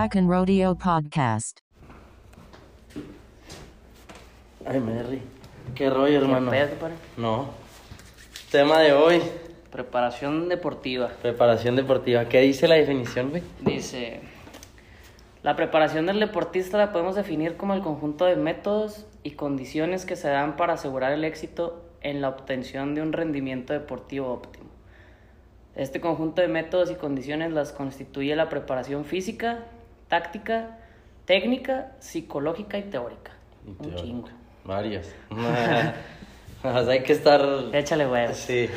Track and Rodeo Podcast. Ay, Merry. ¿Qué rollo, hermano? pedo? No. Tema de hoy, Preparación deportiva. preparación deportiva. ¿Qué dice la definición, güey? Dice, la preparación del deportista la podemos definir como el conjunto de métodos y condiciones que se dan para asegurar el éxito en la obtención de un rendimiento deportivo óptimo. Este conjunto de métodos y condiciones las constituye la preparación física, táctica, técnica, psicológica y teórica. Y Un teórica. chingo. Varias. O sea, hay que estar. Échale huevos. Sí,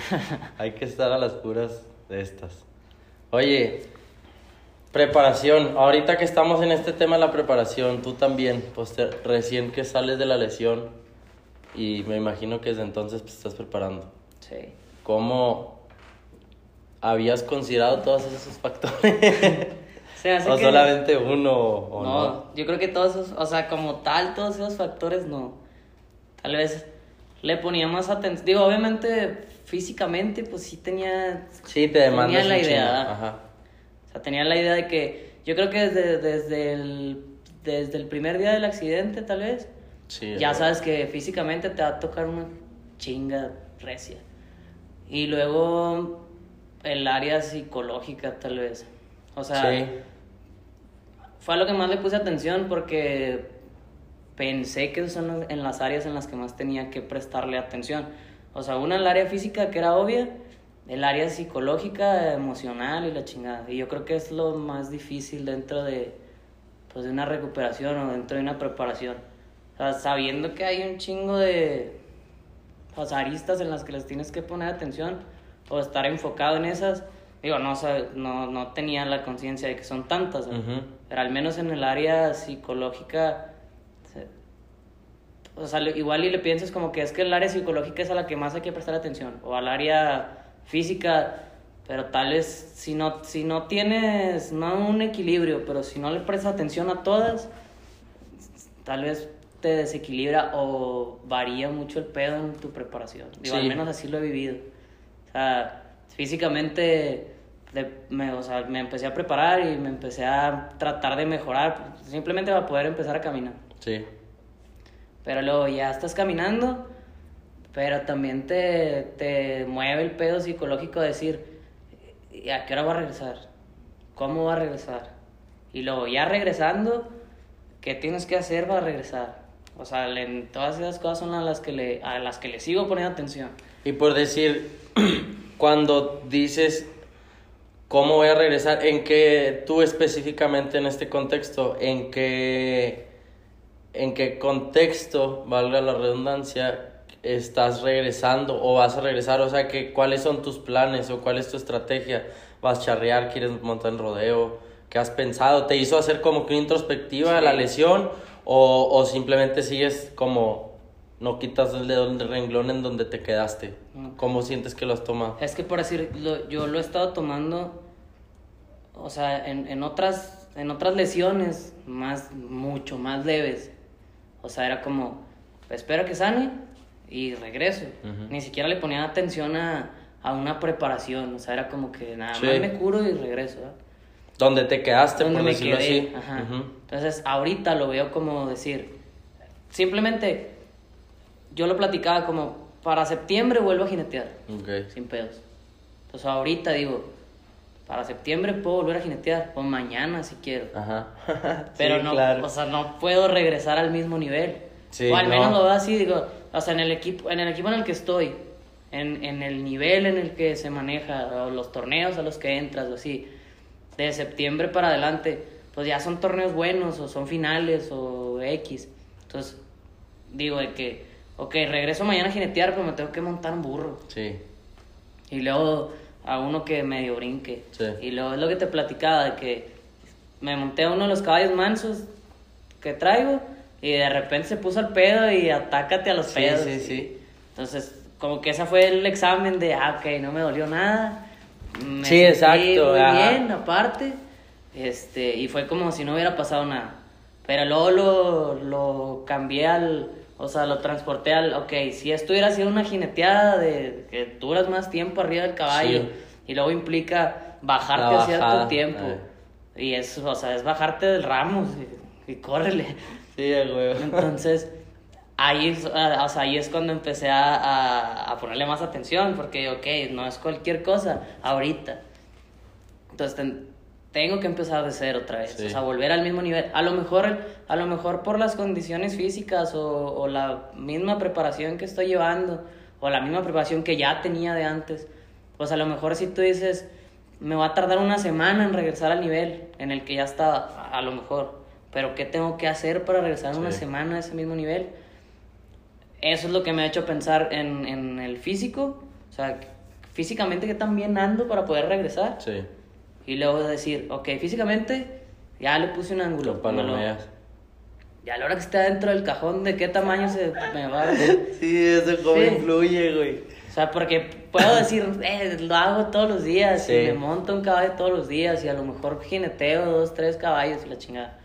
hay que estar a las puras de estas. Oye, preparación. Ahorita que estamos en este tema de la preparación, tú también, pues te- recién que sales de la lesión y me imagino que desde entonces pues, estás preparando. Sí. ¿Cómo habías considerado todos esos factores? Se hace ¿O que- solamente uno o no? no, yo creo que todos esos, o sea, como tal, todos esos factores no. Tal vez le ponía más atención. Digo, obviamente, físicamente, pues sí tenía. Sí, te demandas Tenía la idea. Ajá. O sea, tenía la idea de que. Yo creo que desde, desde, el, desde el primer día del accidente, tal vez. Sí, ya sabes que físicamente te va a tocar una chinga recia. Y luego el área psicológica, tal vez. O sea, Sí. Fue a lo que más le puse atención porque pensé que son en las áreas en las que más tenía que prestarle atención. O sea, una el área física que era obvia, el área psicológica, emocional y la chingada. Y yo creo que es lo más difícil dentro de, pues, de una recuperación o dentro de una preparación. O sea, sabiendo que hay un chingo de pues, aristas en las que les tienes que poner atención o estar enfocado en esas. Digo, no, sab- no, no tenía la conciencia de que son tantas, ¿no? Ujú. Pero al menos en el área psicológica, o sea, igual y le piensas como que es que el área psicológica es a la que más hay que prestar atención, o al área física, pero tal vez si no, si no tienes, no un equilibrio, pero si no le prestas atención a todas, tal vez te desequilibra o varía mucho el pedo en tu preparación. Digo, Sí. al menos así lo he vivido. O sea, físicamente de- me, o sea, me empecé a preparar y me empecé a tratar de mejorar, simplemente para poder empezar a caminar. Sí. Pero luego ya estás caminando, pero también te, te mueve el pedo psicológico de decir, ¿y a qué hora va a regresar? ¿Cómo va a regresar? Y luego ya regresando, ¿qué tienes que hacer para regresar? O sea, le- todas esas cosas son a las que le, a las que le sigo poniendo atención. Y por decir, cuando dices cómo voy a regresar, en qué tú específicamente en este contexto, en qué, en qué contexto, valga la redundancia, estás regresando o vas a regresar, o sea, que, cuáles son tus planes o cuál es tu estrategia, vas a charrear, quieres montar en rodeo, ¿qué has pensado? ¿Te hizo hacer como que una introspectiva Sí. la lesión o, o simplemente sigues como no quitas el dedo del renglón en donde te quedaste? ¿Cómo sientes que lo has tomado? Es que por decir, lo- yo lo he estado tomando, o sea, en, en, otras, en otras lesiones, más, mucho más leves. O sea, era como, espero que sane y regreso. Ni siquiera le ponía atención a, a una preparación. O sea, era como que nada Sí. más me curo y regreso. ¿verdad? ¿Dónde te quedaste, Donde por me decirlo quedé. así? Ajá. Ujú. Entonces, ahorita lo veo como decir, simplemente, yo lo platicaba como, para septiembre vuelvo a jinetear sin pedos. Entonces ahorita digo, para septiembre puedo volver a jinetear, o mañana si quiero. Ajá. Pero Sí, no, claro. o sea, no puedo regresar al mismo nivel. Sí, o al no. menos lo veo así, digo, o sea, en el equipo, en el equipo en el que estoy, en, en el nivel en el que se maneja, o los torneos a los que entras, o así, de septiembre para adelante, pues ya son torneos buenos, o son finales, o X. Entonces, digo de que, ok, regreso mañana a jinetear, pero me tengo que montar un burro. Sí. Y luego a uno que medio brinque. Sí. Y luego es lo que te platicaba, de que me monté a uno de los caballos mansos que traigo y de repente se puso al pedo y atácate a los Sí, pedos. sí, sí. Entonces, como que ese fue el examen de, ah, ok, no me dolió nada. Me Sí, sentí exacto, Muy ajá. bien, aparte. Este, y fue como si no hubiera pasado nada. Pero luego lo, lo cambié al, o sea, lo transporté al, ok, si esto hubiera sido una jineteada de que duras más tiempo arriba del caballo Sí. y luego implica bajarte a cierto tiempo, eh. Y es, o sea, es bajarte del ramo y, y córrele. Sí, huevo. Entonces, ahí, es- ah, o sea, ahí es cuando empecé a, a, a ponerle más atención, porque, ok, no es cualquier cosa ahorita. Entonces, tengo que empezar de cero otra vez, Sí. o sea, volver al mismo nivel. A lo mejor, a lo mejor por las condiciones físicas o, o la misma preparación que estoy llevando, o la misma preparación que ya tenía de antes, pues a lo mejor si tú dices, me va a tardar una semana en regresar al nivel en el que ya estaba, a, lo mejor, pero ¿qué tengo que hacer para regresar en una Sí. semana a ese mismo nivel? Eso es lo que me ha hecho pensar en, en el físico, o sea, físicamente que tan bien ando para poder regresar. Sí. Y luego decir, ok, físicamente ya le puse un ángulo. Lo. Y a la hora que esté dentro del cajón, ¿de qué tamaño se me va a Sí, eso cómo Sí. influye, güey. O sea, porque puedo decir, eh, lo hago todos los días, Sí. y me monto un caballo todos los días, y a lo mejor jineteo dos, tres caballos y la chingada.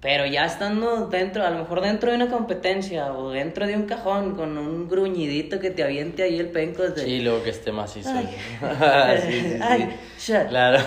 Pero ya estando dentro, a lo mejor dentro de una competencia, o dentro de un cajón con un gruñidito que te aviente ahí el penco desde... Sí, luego que esté macizo. Ay. sí, sí, sí. Ay, shit. Claro.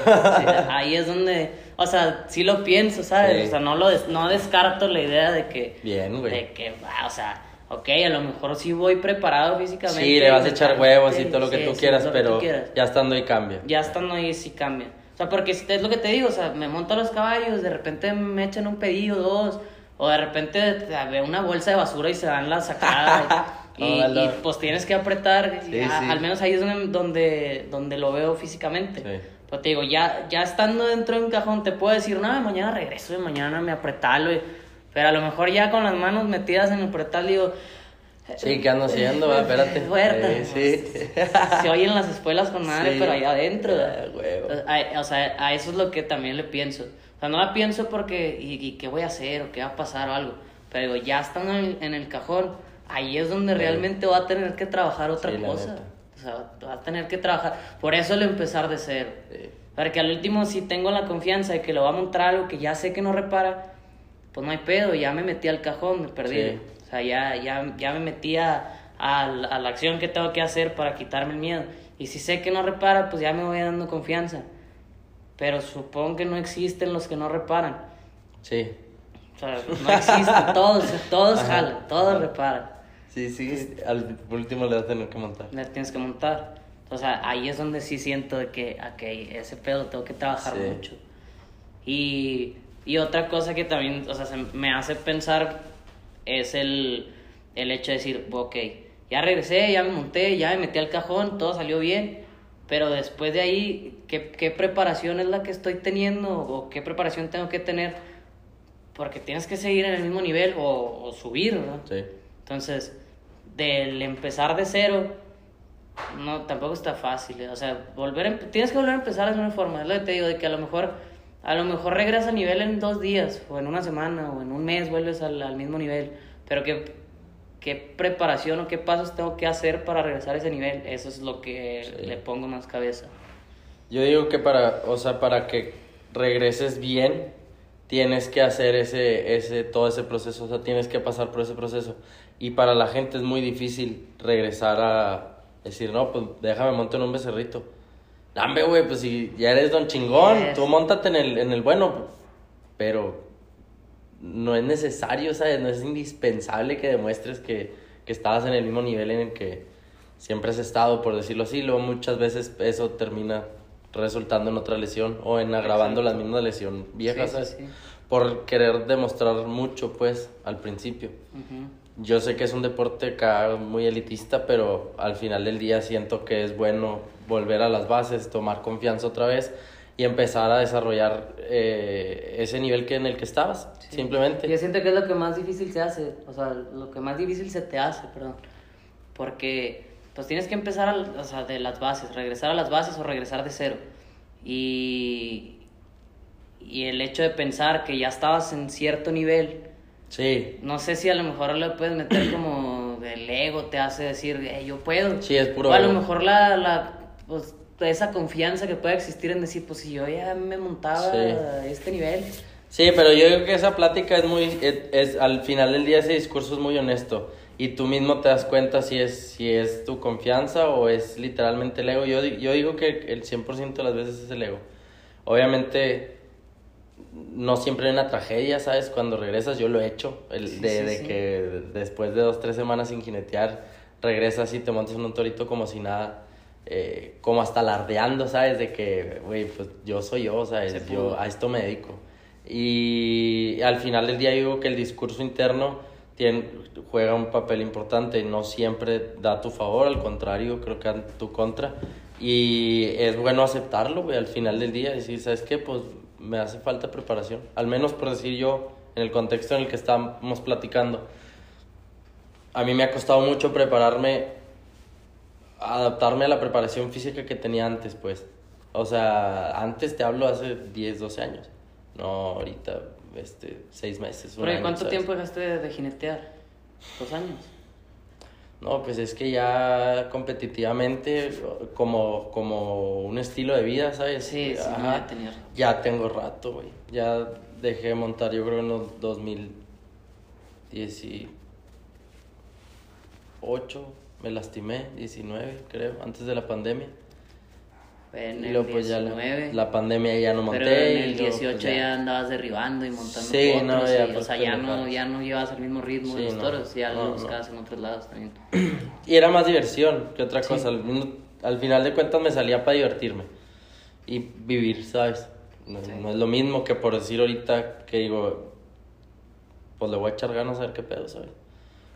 Ahí es donde, o sea, sí lo pienso, ¿sabes? O sea, no, lo des- no descarto la idea de que, Bien, güey. de que, o sea, ok, a lo mejor sí voy preparado físicamente. Sí, le vas a echar huevos y todo lo que tú sí, quieras, lo que pero tú quieras. ya estando ahí cambia. Ya estando ahí sí cambia. Sea, porque es lo que te digo, o sea, me monto a los caballos, de repente me echan un pedido, dos, o de repente te- veo una bolsa de basura y se dan la sacada. y, y, Órale. y, pues tienes que apretar, y Sí, a- sí. al menos ahí es donde, donde, donde lo veo físicamente. Sí. Pero te digo, ya, ya estando dentro de un cajón, te puedo decir, no, mañana regreso, y mañana me apretalo. Pero a lo mejor ya con las manos metidas en el pretal, digo. Sí, ¿qué ando haciendo? va? Espérate. Fuerte. Sí, sí. Se oyen las escuelas con madre, Sí. pero allá adentro. Ah, huevo. A- o sea, a eso es lo que también le pienso. O sea, no la pienso porque, ¿y, y qué voy a hacer? ¿O qué va a pasar o algo? Pero digo, ya estando en, en el cajón, ahí es donde Sí. realmente va a tener que trabajar otra Sí, cosa. O sea, va a tener que trabajar. Por eso el empezar de cero. Sí. Porque al último, si tengo la confianza de que lo va a montar algo que ya sé que no repara, pues no hay pedo, ya me metí al cajón, me perdí. Sea, ya, ya, ya me metí a, a la- acción que tengo que hacer para quitarme el miedo. Y si sé que no repara, pues ya me voy dando confianza. Pero supongo que no existen los que no reparan. Sí. O sea, no existen, todos, todos Ajá. jalan, todos reparan. Sí, sí. Al último le vas a tener que montar. Le tienes que montar. O sea, ahí es donde sí siento de que, ok, ese pedo tengo que trabajar Sí. mucho. Y, y otra cosa que también, o sea, se me hace pensar es el, el hecho de decir, ok, ya regresé, ya me monté, ya me metí al cajón, todo salió bien, pero después de ahí, ¿qué, qué preparación es la que estoy teniendo o qué preparación tengo que tener? Porque tienes que seguir en el mismo nivel o, o subir. Sí. Entonces, del empezar de cero, no, tampoco está fácil. eh. O sea, volver a tienes que volver a empezar de alguna forma. Es lo que te digo, de que a lo mejor, a lo mejor regresas a nivel en dos días, o en una semana, o en un mes vuelves al, al mismo nivel. Pero qué, qué preparación o qué pasos tengo que hacer para regresar a ese nivel, eso es lo que Sí. le pongo más cabeza. Yo digo que para, o sea, para que regreses bien, tienes que hacer ese, ese, todo ese proceso, o sea, tienes que pasar por ese proceso. Y para la gente es muy difícil regresar a decir, no, pues déjame montar en un becerrito. Dame, güey, pues si ya eres don chingón, Yes. tú montate en el, en el bueno, pero no es necesario, ¿sabes? No es indispensable que demuestres que, que estabas en el mismo nivel en el que siempre has estado, por decirlo así. Luego muchas veces eso termina resultando en otra lesión o en agravando la misma lesión vieja, Sí, ¿sabes? sí. Por querer demostrar mucho, pues, al principio. Ujú. Yo sé que es un deporte acá muy elitista, pero al final del día siento que es bueno volver a las bases, tomar confianza otra vez y empezar a desarrollar eh, ese nivel que en el que estabas, simplemente. Yo siento que es lo que más difícil se hace, o sea, lo que más difícil se te hace, perdón. Porque pues tienes que empezar al- o sea, de las bases, regresar a las bases o regresar de cero. Y, y el hecho de pensar que ya estabas en cierto nivel, Sí, no sé si a lo mejor le puedes meter como el ego te hace decir, "Eh, yo puedo. Sí, es puro O a lo mejor la, la pues, esa confianza que puede existir en decir, pues si yo ya me montaba Sí. a este nivel. Sí, pero yo creo que esa plática es muy, es, es- al final del día ese discurso es muy honesto y tú mismo te das cuenta si es, si es tu confianza o es literalmente el ego. Yo, yo digo que el 100% de las veces es el ego. Obviamente no siempre hay una tragedia, ¿sabes? Cuando regresas, yo lo he hecho, el Sí, de, sí, de sí. que después de dos, tres semanas sin jinetear, regresas y te montas en un torito como si nada, eh, como hasta alardeando, ¿sabes? De que, güey, pues yo soy yo, ¿sabes? Yo a esto me dedico. Y al final del día digo que el discurso interno tiene, juega un papel importante, no siempre da a tu favor, al contrario, creo que a tu contra. Y es bueno aceptarlo, güey, al final del día, decir, ¿sabes qué? Pues me hace falta preparación. Al menos por decir yo, en el contexto en el que estamos platicando, a mí me ha costado mucho prepararme, adaptarme a la preparación física que tenía antes, pues. O sea, antes te hablo hace 10, 12 años. No, ahorita, este, 6 meses. Pero ¿y año, cuánto ¿sabes? tiempo dejaste de, de jinetear? ¿Dos años? No, pues es que ya competitivamente, como, como un estilo de vida, ¿sabes? Sí, sí, Ajá. Ya tengo rato, güey. Ya dejé de montar, yo creo en los 2018 me lastimé, 19 creo, antes de la pandemia. En y el luego pues ya 19. la, la pandemia ya no monté. Pero en y el luego, 18 pues, ya. andabas derribando y montando Sí, potros. no, ya, y, o pues, sea, ya no, ya no llevas el mismo ritmo de Sí, los no. toros, ya No, lo buscabas en otros lados también. Y era más diversión que otra cosa. Al, al final de cuentas me salía para divertirme y vivir, ¿sabes? No es lo mismo que por decir ahorita que digo, pues le voy a echar ganas a ver qué pedo, ¿sabes?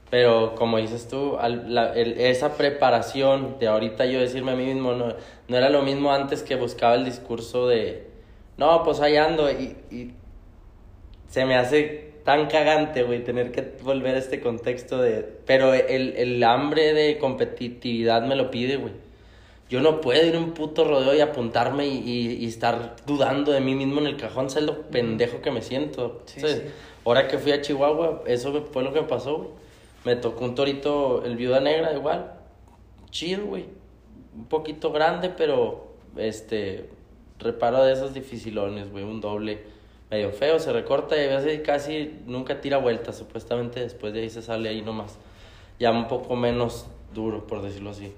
Pero como dices tú, al- la- el- esa preparación de ahorita yo decirme a mí mismo, no, no era lo mismo antes que buscaba el discurso de, no, pues ahí ando y, y se me hace tan cagante, güey, tener que volver a este contexto de... Pero el, el hambre de competitividad me lo pide, güey. Yo no puedo ir a un puto rodeo y apuntarme y, y- y estar dudando de mí mismo en el cajón, ¿sabes lo pendejo que me siento? Sí, sí. Ahora que fui a Chihuahua, eso fue lo que me pasó, güey. Me tocó un torito, el viuda negra, igual. Chido, güey. Un poquito grande, pero este. Reparo de esos dificilones, güey. Un doble medio feo, se recorta y casi nunca tira vueltas. Supuestamente después de ahí se sale ahí nomás. Ya un poco menos duro, por decirlo así.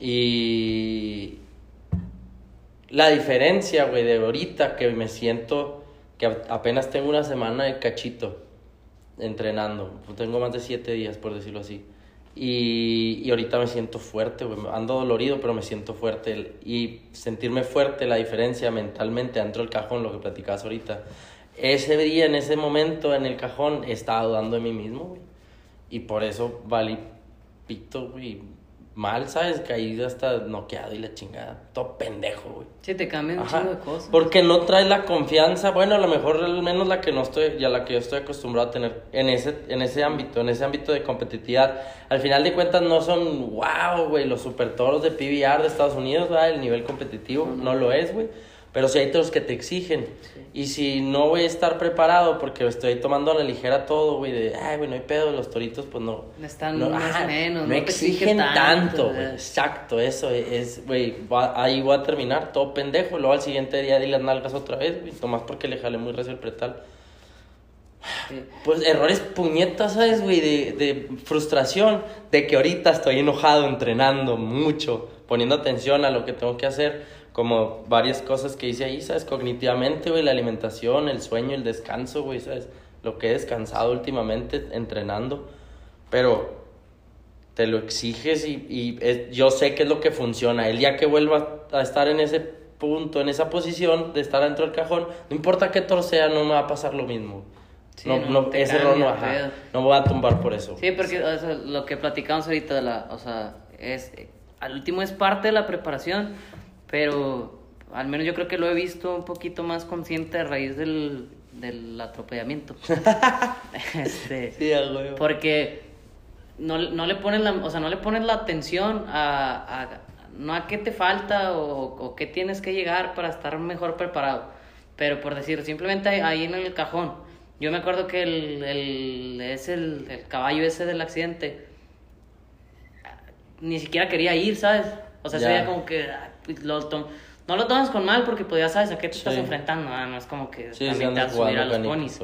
Y. La diferencia, güey, de ahorita que me siento que apenas tengo una semana de cachito entrenando. Tengo más de siete días, por decirlo así. Y, y ahorita me siento fuerte, güey. Ando dolorido, pero me siento fuerte. Y sentirme fuerte, la diferencia mentalmente dentro del cajón, lo que platicabas ahorita. Ese día, en ese momento, en el cajón, estaba dudando de mí mismo. Y por eso valí pito, güey. Mal, ¿sabes? Caí hasta noqueado y la chingada. Todo pendejo, güey. Sí, te cambian un chingo de cosas. Porque no traes la confianza, bueno, a lo mejor al menos la que no estoy, ya la que yo estoy acostumbrado a tener en ese, en ese ámbito, en ese ámbito de competitividad. Al final de cuentas no son, wow, güey, los super toros de PBR de Estados Unidos, ¿verdad? El nivel competitivo no, lo es, güey. Pero sí hay toros que te exigen. Y si no voy a estar preparado porque estoy tomando a la ligera todo, güey, de, ay, güey, no hay pedo, los toritos, pues no. Están más o menos, no, no exigen tanto, güey. Exacto, eso es, güey, ahí voy a terminar todo pendejo, luego al siguiente día di las nalgas otra vez, güey, nomás porque le jalé muy recio el pretal. Sí. Pues errores puñetas, ¿sabes, güey? De, de frustración, de que ahorita estoy enojado entrenando mucho, poniendo atención a lo que tengo que hacer, como varias cosas que hice ahí, ¿sabes? Cognitivamente, güey, la alimentación, el sueño, el descanso, güey, ¿sabes? Lo que he descansado últimamente entrenando, pero te lo exiges y, y es- yo sé que es lo que funciona. El día que vuelva a estar en ese punto, en esa posición de estar dentro del cajón, no importa qué toro sea, no me va a pasar lo mismo. Sí, no, no, no, ese error no, ajá, no voy a tumbar por eso. Sí, porque o sea, lo que platicamos ahorita de la, o sea, es al último es parte de la preparación, pero al menos yo creo que lo he visto un poquito más consciente a raíz del, del atropellamiento. este, Sí, huevo. porque no, no le pones la, o sea, no le pones la atención a, a- no a qué te falta o, o qué tienes que llegar para estar mejor preparado. Pero por decir, simplemente ahí, en el cajón. Yo me acuerdo que el, el, es el, el caballo ese del accidente ni siquiera quería ir, ¿sabes? O sea, se Ya. veía como que ah, lo tom- no lo tomas con mal porque pues ya sabes a qué te estás enfrentando. ah, No es como que Sí, también te vas a subir a los ponis.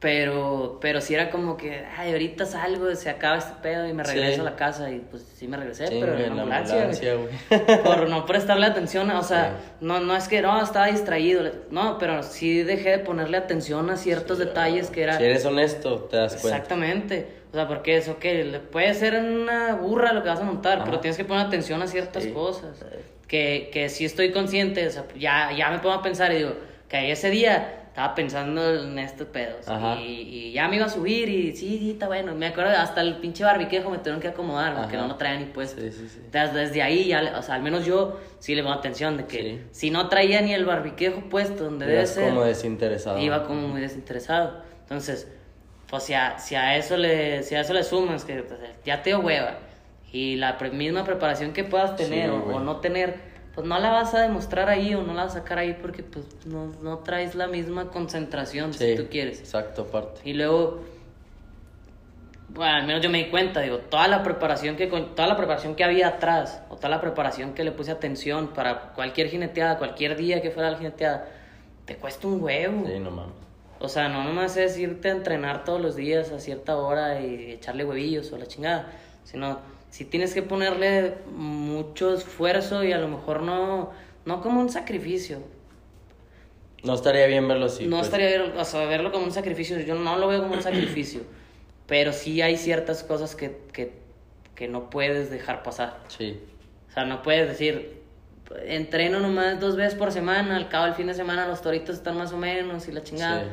Pero, pero sí era como que, ay, ahorita salgo, se acaba este pedo y me regreso Sí. a la casa. Y pues sí me regresé, pero en la ambulancia. güey. ambulancia, güey. por no prestarle atención, o sea, no, no es que no, estaba distraído, no, pero sí dejé de ponerle atención a ciertos detalles que era... Si eres honesto, te das cuenta. Exactamente. O sea, porque eso que puede ser una burra lo que vas a montar, Ajá. pero tienes que poner atención a ciertas Sí. cosas. Que, que sí estoy consciente, o sea, ya, ya me pongo a pensar y digo, que ese día estaba pensando en estos pedos. Y, y ya me iba a subir y sí, sí, está bueno. Me acuerdo, hasta el pinche barbiquejo me tuvieron que acomodar, porque Ajá. no lo traía ni puesto. Sí, sí, sí. Entonces, desde ahí ya, o sea, al menos yo sí le pongo atención de que si no traía ni el barbiquejo puesto donde debe ser como desinteresado. iba como muy desinteresado. Entonces, pues si a, si a eso le si a eso le sumas que pues, ya te hueva y la pre- misma preparación que puedas tener Sí, o, no tener, pues no la vas a demostrar ahí o no la vas a sacar ahí porque pues no, no traes la misma concentración Sí, si tú quieres. Exacto, aparte. Y luego bueno, al menos yo me di cuenta, digo, toda la preparación que toda la preparación que había atrás, o toda la preparación que le puse atención para cualquier jineteada, cualquier día que fuera la jineteada, te cuesta un huevo. Sí, no mames. O sea, no nomás es irte a entrenar todos los días a cierta hora y echarle huevillos o la chingada, sino si tienes que ponerle mucho esfuerzo y a lo mejor no, no como un sacrificio. No estaría bien verlo así. no pues. estaría ver- o sea, verlo como un sacrificio, yo no lo veo como un sacrificio, pero sí hay ciertas cosas que, que, que no puedes dejar pasar. Sí. O sea, no puedes decir, entreno nomás dos veces por semana, al cabo del fin de semana los toritos están más o menos y la chingada. Sí.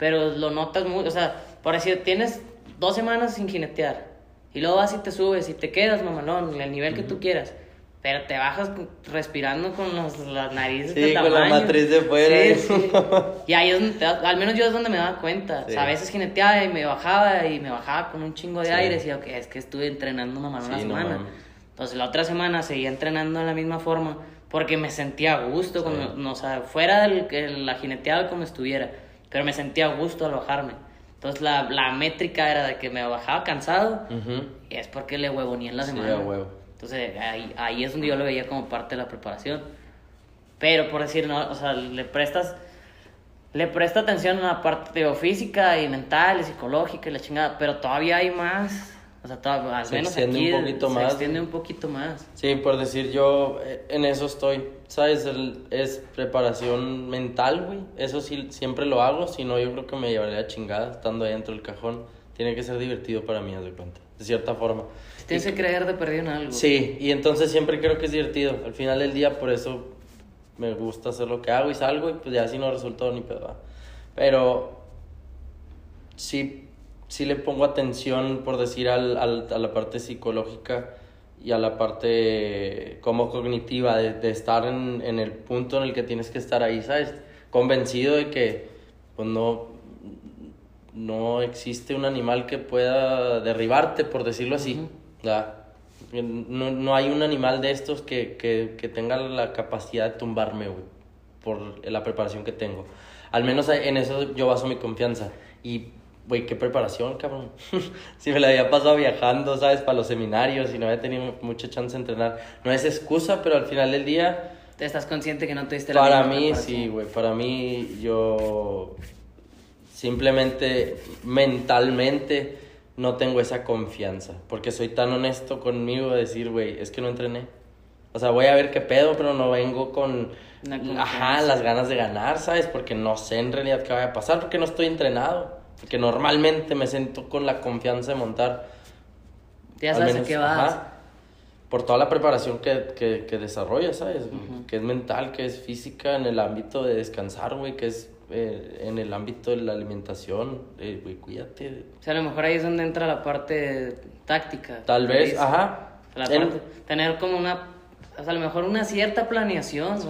Pero lo notas muy, o sea, por decir, tienes dos semanas sin jinetear y luego vas y te subes y te quedas, mamalón, el nivel que tú quieras. Pero te bajas respirando con los, las narices Sí, de con la tamaño. matriz de fuera. Sí, sí. Y ahí es donde te al menos yo es donde me daba cuenta. Sí. O sea, a veces jineteaba y me bajaba y me bajaba con un chingo de Sí. aire y decía, es que estuve entrenando Sí, no semana. mames. Entonces la otra semana seguía entrenando de la misma forma porque me sentía a gusto, cuando, no, o sea, fuera del que la jineteada como estuviera, pero me sentía a gusto al bajarme. Entonces la, la métrica era de que me bajaba cansado y es porque le huevoní en la Sí, semana. huevo. Entonces ahí, ahí es donde yo lo veía como parte de la preparación. Pero por decir, no, o sea, le prestas, le presta atención a la parte digo, física y mental y psicológica y la chingada, pero todavía hay más. O sea, todavía, al Se menos extiende aquí un poquito se más. extiende un poquito más. Sí, por decir yo, eh, en eso estoy, ¿sabes? El- es preparación mental, güey. Eso sí, siempre lo hago, si no yo creo que me llevaría chingada estando ahí dentro del cajón. Tiene que ser divertido para mí, haz de cuenta, de cierta forma. Tienes que creer de perdido en algo. Sí, y entonces siempre creo que es divertido. Al final del día, por eso me gusta hacer lo que hago y salgo y pues ya si no resultó ni pedo. Pero sí, sí le pongo atención, por decir, al, al- a la parte psicológica y a la parte como cognitiva de, de estar en, en el punto en el que tienes que estar ahí, ¿sabes? Convencido de que pues no, no existe un animal que pueda derribarte, por decirlo así. ¿verdad? No, no hay un animal de estos que, que, que tenga la capacidad de tumbarme, güey, por la preparación que tengo. Al menos en eso yo baso mi confianza. Y, güey, qué preparación, cabrón. si me la había pasado viajando, ¿sabes? Para los seminarios y no había tenido mucha chance de entrenar. No es excusa, pero al final del día, Te estás consciente que no tuviste la para mí, sí, güey. Para mí, yo simplemente mentalmente no tengo esa confianza. Porque soy tan honesto conmigo de decir, güey, es que no entrené. O sea, voy a ver qué pedo, pero no vengo con ajá, las ganas de ganar, ¿sabes? Porque no sé en realidad qué vaya a pasar, porque no estoy entrenado. Porque normalmente me siento con la confianza de montar. Ya sabes menos, a qué vas. ajá, por toda la preparación que, que, que desarrollas, ¿sabes? Que es mental, que es física, en el ámbito de descansar, güey, que es eh, en el ámbito de la alimentación, eh, güey, cuídate. O sea, a lo mejor ahí es donde entra la parte táctica. Tal que vez, dices. ajá. La parte- tener como una, o sea, a lo mejor una cierta planeación, ¿no?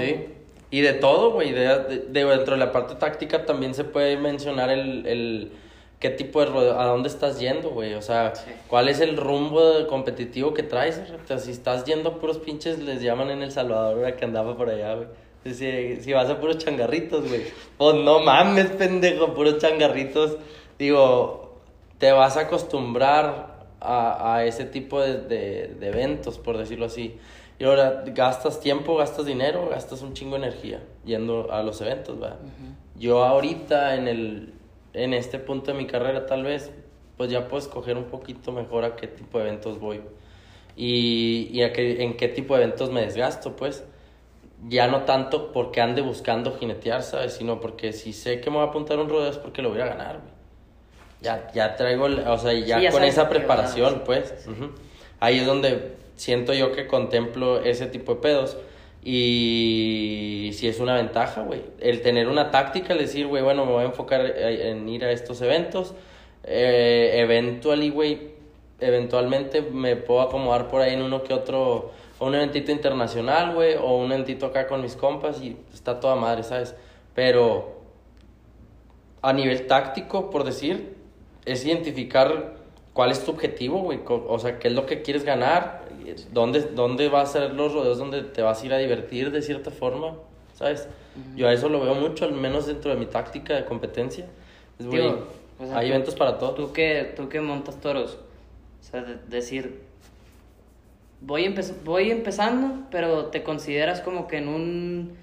Y de todo, güey. De, de- de- dentro de la parte táctica también se puede mencionar el, el qué tipo de rodeo, a dónde estás yendo, güey. O sea, Sí. cuál es el rumbo competitivo que traes. O sea, si estás yendo a puros pinches, les llaman en El Salvador, güey, que andaba por allá, güey. Si, si vas a puros changarritos, güey. Pues no mames, pendejo, puros changarritos. Digo, te vas a acostumbrar a, a ese tipo de, de, de eventos, por decirlo así. Y ahora gastas tiempo, gastas dinero, gastas un chingo de energía yendo a los eventos, ¿verdad? Yo ahorita en el en este punto de mi carrera tal vez, pues ya puedo escoger un poquito mejor a qué tipo de eventos voy. Y, y a qué, en qué tipo de eventos me desgasto, pues. Ya no tanto porque ande buscando jinetear, ¿sabes? Sino porque si sé que me voy a apuntar un rodeo es porque lo voy a ganar, güey. Ya, ya traigo, el- o sea, ya Sí, ya con esa preparación, pues. Ahí es donde siento yo que contemplo ese tipo de pedos. Y si es una ventaja, güey. El tener una táctica, el decir, güey, bueno, me voy a enfocar eh, en ir a estos eventos. Eh, eventually, güey, eventualmente me puedo acomodar por ahí en uno que otro, o un eventito internacional, güey, o un eventito acá con mis compas y está toda madre, ¿sabes? Pero a nivel táctico, por decir, es identificar cuál es tu objetivo, güey. O sea, qué es lo que quieres ganar, dónde, dónde va a ser los rodeos donde te vas a ir a divertir de cierta forma, ¿sabes? Yo a eso lo veo mucho, al menos dentro de mi táctica de competencia. Es, Digo, o sea, hay tú- eventos para todo. Tú que, tú que montas toros, o sea, de- decir, voy, empe- voy empezando, pero te consideras como que en un...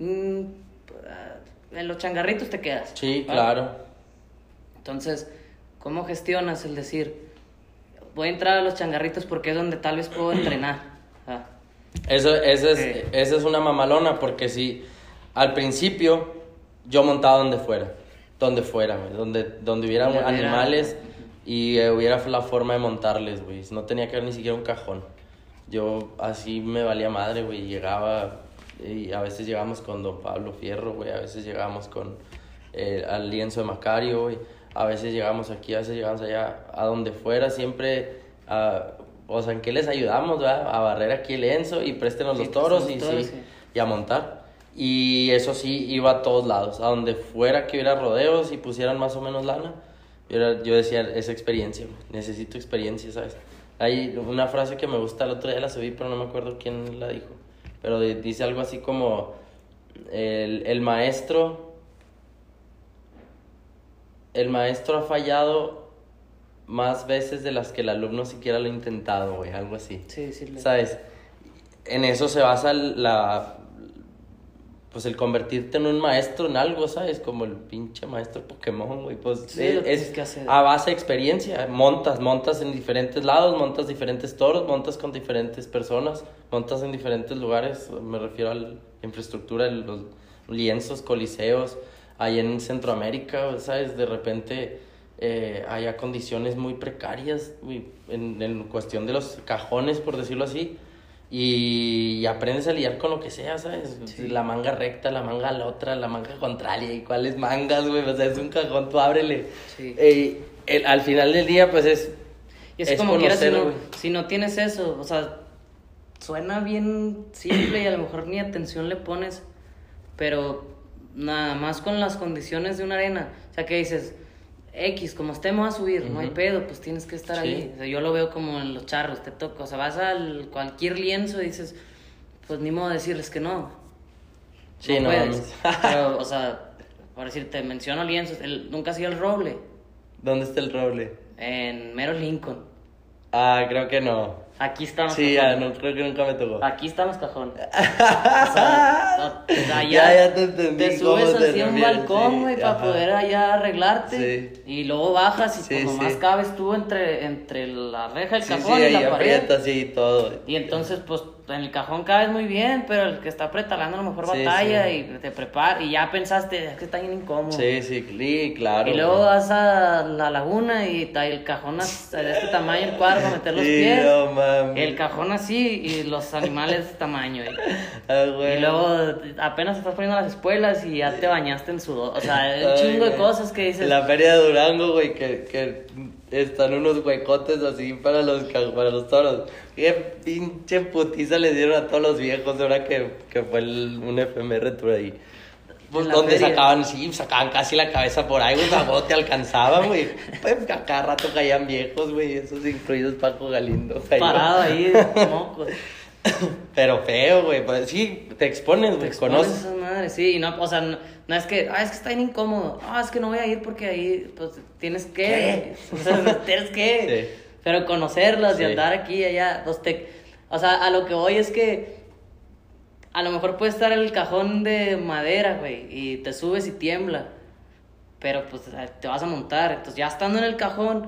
un- ah, en los changarritos te quedas. Sí, ¿va? claro. Entonces, ¿cómo gestionas el decir, voy a entrar a los changarritos porque es donde tal vez puedo entrenar? Ah, Eso, eso es, Sí. esa es una mamalona, porque si al principio yo montaba donde fuera, donde fuera, güey, donde, donde hubiera Donde animales y eh, hubiera la forma de montarles, güey. No tenía que haber ni siquiera un cajón. Yo así me valía madre, güey. Llegaba, y a veces llegábamos con Don Pablo Fierro, güey. A veces llegábamos con eh, al lienzo de Macario, güey. A veces llegamos aquí, a veces llegamos allá, a donde fuera, siempre. a- o sea, ¿en qué les ayudamos, verdad? A barrer aquí el lienzo y préstenos Sí, los toros y, toros, sí, sí. y a montar. Y eso sí, iba a todos lados, a donde fuera que hubiera rodeos y pusieran más o menos lana. Yo, era- yo decía, es experiencia, necesito experiencia, ¿sabes? Hay una frase que me gusta, el otro día la subí, pero no me acuerdo quién la dijo. Pero dice algo así como, el, el maestro, el maestro ha fallado más veces de las que el alumno siquiera lo ha intentado, güey, algo así. sí, sí. le- ¿Sabes? En eso se basa la. Pues el convertirte en un maestro en algo, ¿sabes? Como el pinche maestro Pokémon, güey. Pues Sí, lo es que hacer. a base de experiencia. Montas, montas en diferentes lados, montas diferentes toros, montas con diferentes personas, montas en diferentes lugares. Me refiero a la infraestructura, los lienzos, coliseos. Ahí en Centroamérica, ¿sabes? De repente eh, hay condiciones muy precarias güey, en, en cuestión de los cajones, por decirlo así. Y, y aprendes a lidiar con lo que sea, ¿sabes? La manga recta, la manga la otra, la manga contraria, y cuáles mangas, güey. O sea, es un cajón, tú ábrele. Sí. Eh, el- al final del día, pues es. Y es, es como quieras, si no, si no tienes eso, o sea, suena bien simple y a lo mejor ni atención le pones, pero nada más con las condiciones de una arena, o sea, que dices, X, como estemos a subir, no hay pedo, pues tienes que estar Sí. ahí. O sea, yo lo veo como en los charros, te toca, o sea, vas al cualquier lienzo y dices, pues ni modo de decirles que no. Sí, no puedes. mames. Pero, o sea, por decirte, menciono lienzos, el, nunca ha sido el roble, ¿Dónde está el roble? en Mero Lincoln. Ah, creo que no. Aquí estamos. Sí, ya, no, creo que nunca me tocó. Aquí estamos cajón. O sea, o sea, Ya, ya te entendí Te subes así a un balcón, sí, güey, para poder allá arreglarte. Sí. Y luego bajas y Sí, como sí. más cabes tú entre, entre la reja, el Sí, cajón sí, y la pared. aprietas y todo. Y entonces, pues, en el cajón cabes muy bien, pero el que está pretalando a lo mejor Sí, batalla sí. y te prepara y ya pensaste, es que está bien incómodo. Sí, sí, sí, claro. Y luego vas a la laguna y el cajón de este tamaño, el cuadro para meter los Sí, pies. no. El cajón así y los animales de este tamaño. Y, Ah, güey. y luego apenas estás poniendo las espuelas y ya te bañaste en sudor. O sea, un chingo de cosas que dices. La feria de Durango, güey, que, que están unos huecotes así para los, para los toros. Qué pinche putiza le dieron a todos los viejos ahora que, que fue el- un FMR tour ahí. Pues donde feria. sacaban, sí, sacaban casi la cabeza por ahí, güey, vos te alcanzaban, güey. Pues a cada rato caían viejos, güey, esos incluidos Paco Galindo. ahí, Parado ahí, mocos. Pero feo, güey, pues sí, te expones, güey, conoces. esas madres, sí, y no, o sea, no, no es que, ah, es que está bien incómodo, ah, es que no voy a ir porque ahí, pues, tienes que, o sea, tienes que, Sí. pero conocerlas y andar aquí y allá, pues, te, o sea, a lo que voy es que a lo mejor puede estar el cajón de madera, güey, y te subes y tiembla, pero pues te vas a montar. Entonces ya estando en el cajón,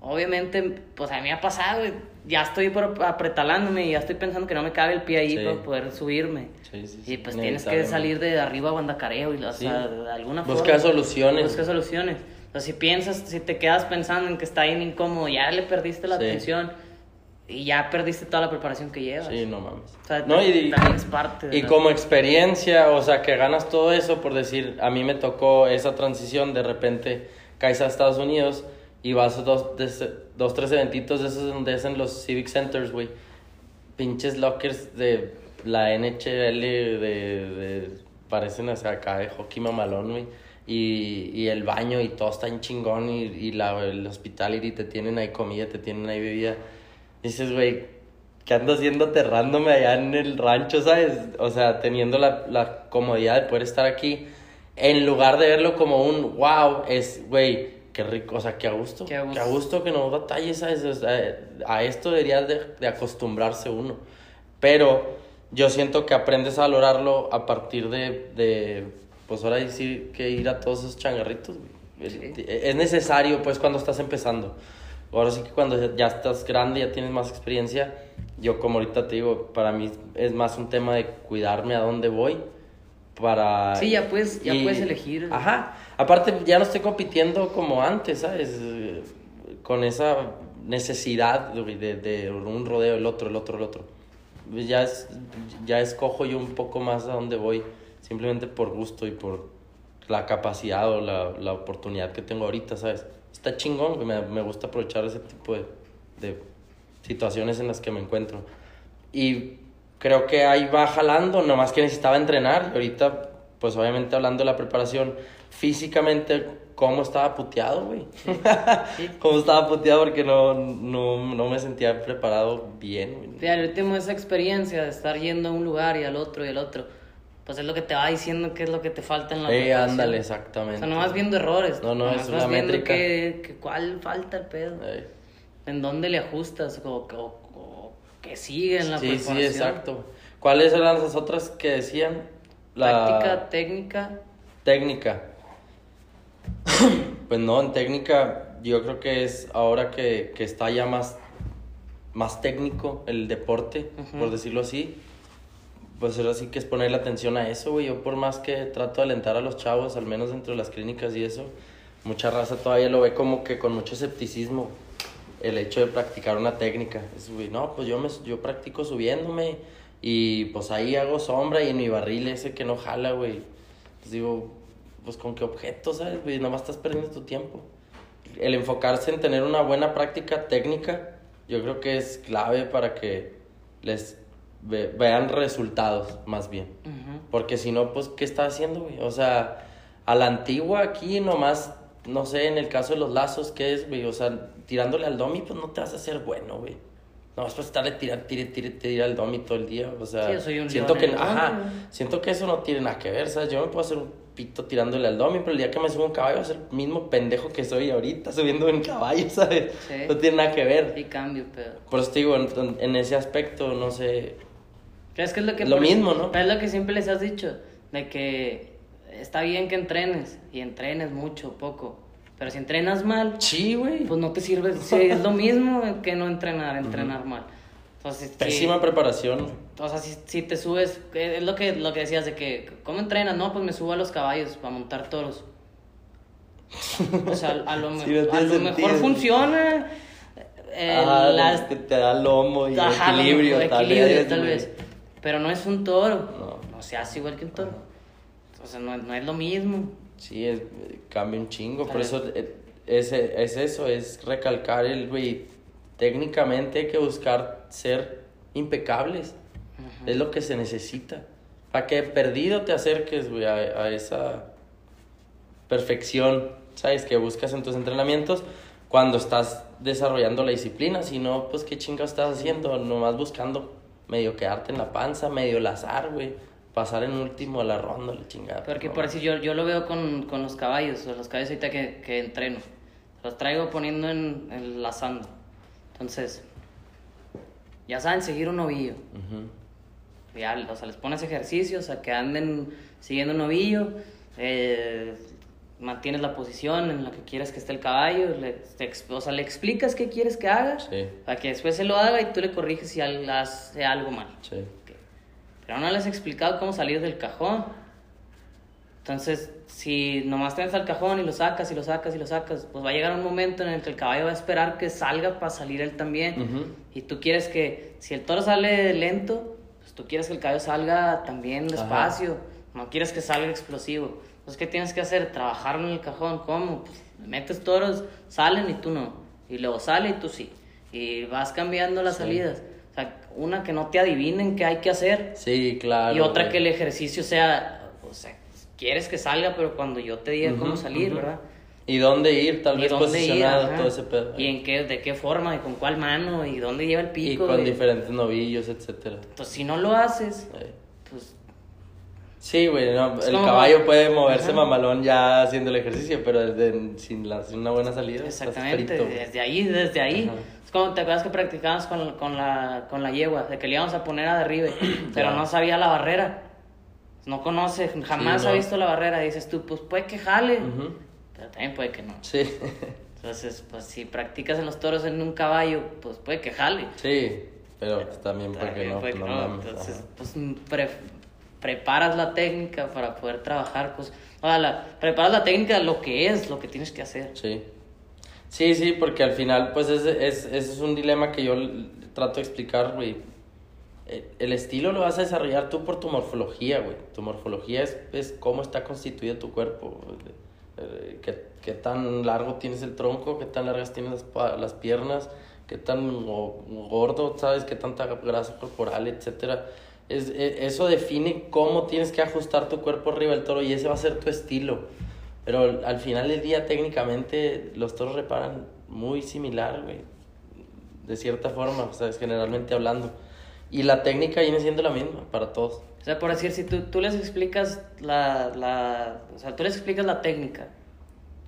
obviamente, pues a mí me ha pasado, güey, ya estoy por apretalándome y ya estoy pensando que no me cabe el pie ahí Sí. para poder subirme. Sí, sí, sí, Y pues tienes que salir de arriba a Guandacareo y o sea, de alguna Busca forma. soluciones. Busca soluciones. O sea, si piensas, si te quedas pensando en que está bien incómodo, ya le perdiste la atención y ya perdiste toda la preparación que llevas. Sí, no mames. O sea, no, y, también es parte de y la- como experiencia, o sea, que ganas todo eso por decir, a mí me tocó esa transición, de repente caes a Estados Unidos y vas a dos, de ese- dos tres eventitos de esos donde hacen los Civic Centers, güey. Pinches lockers de la NHL, de, de- parecen sea, acá de hockey mamalón, güey. Y, y el baño y todo está en chingón y, y la, el hospitality te tienen ahí comida, te tienen ahí bebida. Dices, güey, ¿qué ando haciendo aterrándome allá en el rancho, sabes? O sea, teniendo la, la comodidad de poder estar aquí, en lugar de verlo como un wow, es, güey, qué rico, o sea, qué a gusto. Qué a gusto. gusto que no batalles, ¿sabes? O sea, a esto debería de, de acostumbrarse uno. Pero yo siento que aprendes a valorarlo a partir de, de pues ahora sí que ir a todos esos changarritos, güey. Sí. Es necesario, pues, cuando estás empezando. Ahora sí que cuando ya estás grande, ya tienes más experiencia, yo como ahorita te digo, para mí es más un tema de cuidarme a dónde voy para... Sí, ya puedes, ya y- puedes elegir. Ajá. Aparte, ya no estoy compitiendo como antes, ¿sabes? Con esa necesidad de, un rodeo, el otro, el otro, el otro. Ya, es, ya escojo yo un poco más a dónde voy, simplemente por gusto y por la capacidad o la, la oportunidad que tengo ahorita, ¿sabes? Está chingón, me, me gusta aprovechar ese tipo de, de situaciones en las que me encuentro. Y creo que ahí va jalando, nomás que necesitaba entrenar. Y ahorita, pues obviamente hablando de la preparación, físicamente, cómo estaba puteado, güey. Sí. cómo estaba puteado porque no, no, no me sentía preparado bien, güey. Sí, al último esa experiencia de estar yendo a un lugar y al otro y al otro, pues es lo que te va diciendo qué es lo que te falta en la Eh, preparación. ándale, O exactamente. sea, no vas viendo errores. No, no, nomás es vas una viendo métrica. que, que cuál falta el pedo. Eh, En dónde le ajustas o, o, o que sigue en la sí, sí, preparación. exacto. ¿Cuáles eran las otras que decían? La Táctica, técnica. técnica. Pues no, en técnica yo creo que es ahora que, que está ya más, más técnico el deporte, Ujú. por decirlo así. Pues ahora sí que es ponerle atención a eso, güey. Yo por más que trato de alentar a los chavos, al menos dentro de las clínicas y eso, mucha raza todavía lo ve como que con mucho escepticismo el hecho de practicar una técnica. Es, güey, no, pues yo, me, yo practico subiéndome y pues ahí hago sombra y en mi barril ese que no jala, güey. Digo, pues con qué objeto, ¿sabes? Güey, nomás estás perdiendo tu tiempo. El enfocarse en tener una buena práctica técnica, yo creo que es clave para que les ve- vean resultados, más bien. Ujú. Porque si no, pues, ¿qué está haciendo, güey? O sea, a la antigua aquí nomás, no sé, en el caso de los lazos, ¿qué es, güey? O sea, tirándole al domi, pues no te vas a hacer bueno, güey. No vas a estarle tirar, tire, tire, tire al domi todo el día. O sea, Sí, yo soy un siento león que, ajá, siento que eso no tiene nada que ver, ¿sabes? Yo me puedo hacer un pito tirándole al domi, pero el día que me subo un caballo va a ser el mismo pendejo que soy ahorita subiendo un caballo, ¿sabes? Sí. No tiene nada que ver. Sí, cambio, pero. Por eso te digo, en, en ese aspecto, no sé, Es que es lo que. Lo mismo, ¿no? Es lo que siempre les has dicho. De que está bien que entrenes. Y entrenes mucho, poco. Pero si entrenas mal, sí, güey. pues no te sirve. sí, es lo mismo que no entrenar, entrenar mal. Entonces, sí, Pésima preparación. o sea, si, si te subes, eh, es lo que, lo que decías de que, ¿cómo entrenas? No, pues me subo a los caballos para montar toros. O sea, a lo, me- Sí, no a lo mejor funciona. eh, ah, las- es que te da lomo y Ajá, equilibrio, mejor tal equilibrio, vez. tal vez. Pero no es un toro. No. No se hace igual que un toro. O sea, no, no es lo mismo. Sí, es, cambia un chingo. Por Ajá. eso eh, es, es eso, es recalcar el, güey, técnicamente hay que buscar ser impecables. Es lo que se necesita. Para que perdido te acerques, güey, a, a esa perfección, ¿sabes? Que buscas en tus entrenamientos cuando estás desarrollando la disciplina. Si no, pues qué chingados estás haciendo. Nomás buscando medio quedarte en la panza, medio lazar, güey. Pasar en último a la ronda, la chingada. Porque no. por así yo, yo lo veo con, con los caballos, los caballos ahorita que, que entreno. Los traigo poniendo en, en lazando. Entonces, ya saben seguir un ovillo. Ujú. Ya, o sea, les pones ejercicios a que anden siguiendo un ovillo. eh, mantienes la posición en la que quieres que esté el caballo, le, te o sea, le explicas qué quieres que haga, Sí. para que después se lo haga y tú le corriges si al- hace algo mal. Sí. Pero no les he explicado cómo salir del cajón. Entonces, si nomás tienes al cajón y lo sacas y lo sacas y lo sacas, pues va a llegar un momento en el que el caballo va a esperar que salga para salir él también. Y tú quieres que, si el toro sale lento, pues tú quieres que el caballo salga también despacio. No quieres que salga explosivo. Entonces, ¿qué tienes que hacer? Trabajar en el cajón. ¿Cómo? Pues metes toros, salen y tú no. Y luego sale y tú sí. Y vas cambiando las Sí. salidas. O sea, una que no te adivinen qué hay que hacer. Sí, claro. y otra güey. que el ejercicio sea, o sea, quieres que salga, pero cuando yo te diga cómo Ujú, salir, ujú. ¿verdad? Y dónde ir, tal Y vez ir, posicionado, ajá. todo ese pedo. Y en qué, de qué forma, y con cuál mano, y dónde lleva el Y pico. con y- diferentes novillos, etcétera. Entonces, si no lo haces, Eh. pues Sí, güey, no, el caballo puede moverse Ajá. mamalón ya haciendo el ejercicio, pero desde, sin, la- sin una buena salida. exactamente, desde ahí, desde ahí. Ajá. Es como te acuerdas que practicábamos con, con, la, con la yegua, de que le íbamos a poner a derribe, pero no sabía la barrera. No conoce, jamás Sí, ha visto la barrera. Dices tú, pues puede que jale, pero también puede que no. Sí, Entonces, pues si practicas en los toros en un caballo, pues puede que jale. sí, pero pues, también porque También no, puede pues, que no no. mames, Entonces, pues pre- preparas la técnica para poder trabajar. Pues, o sea, la- preparas la técnica lo que es, lo que tienes que hacer. Sí. Sí, sí, porque al final, pues ese es, es un dilema que yo trato de explicar, güey. Eh, El estilo lo vas a desarrollar tú por tu morfología, güey. Tu morfología es, es cómo está constituido tu cuerpo. Eh, ¿Qué, qué tan largo tienes el tronco? ¿Qué tan largas tienes las, las piernas? ¿Qué tan go- gordo, sabes? ¿Qué tanta grasa corporal, etcétera? Es, e- eso define cómo tienes que ajustar tu cuerpo arriba del toro y ese va a ser tu estilo. Pero al- al final del día, técnicamente, los toros reparan muy similar, güey. De cierta forma, o sea, es generalmente hablando. Y la técnica viene siendo la misma para todos. O sea, por decir, si tú, tú les explicas la, la... O sea, tú les explicas la técnica.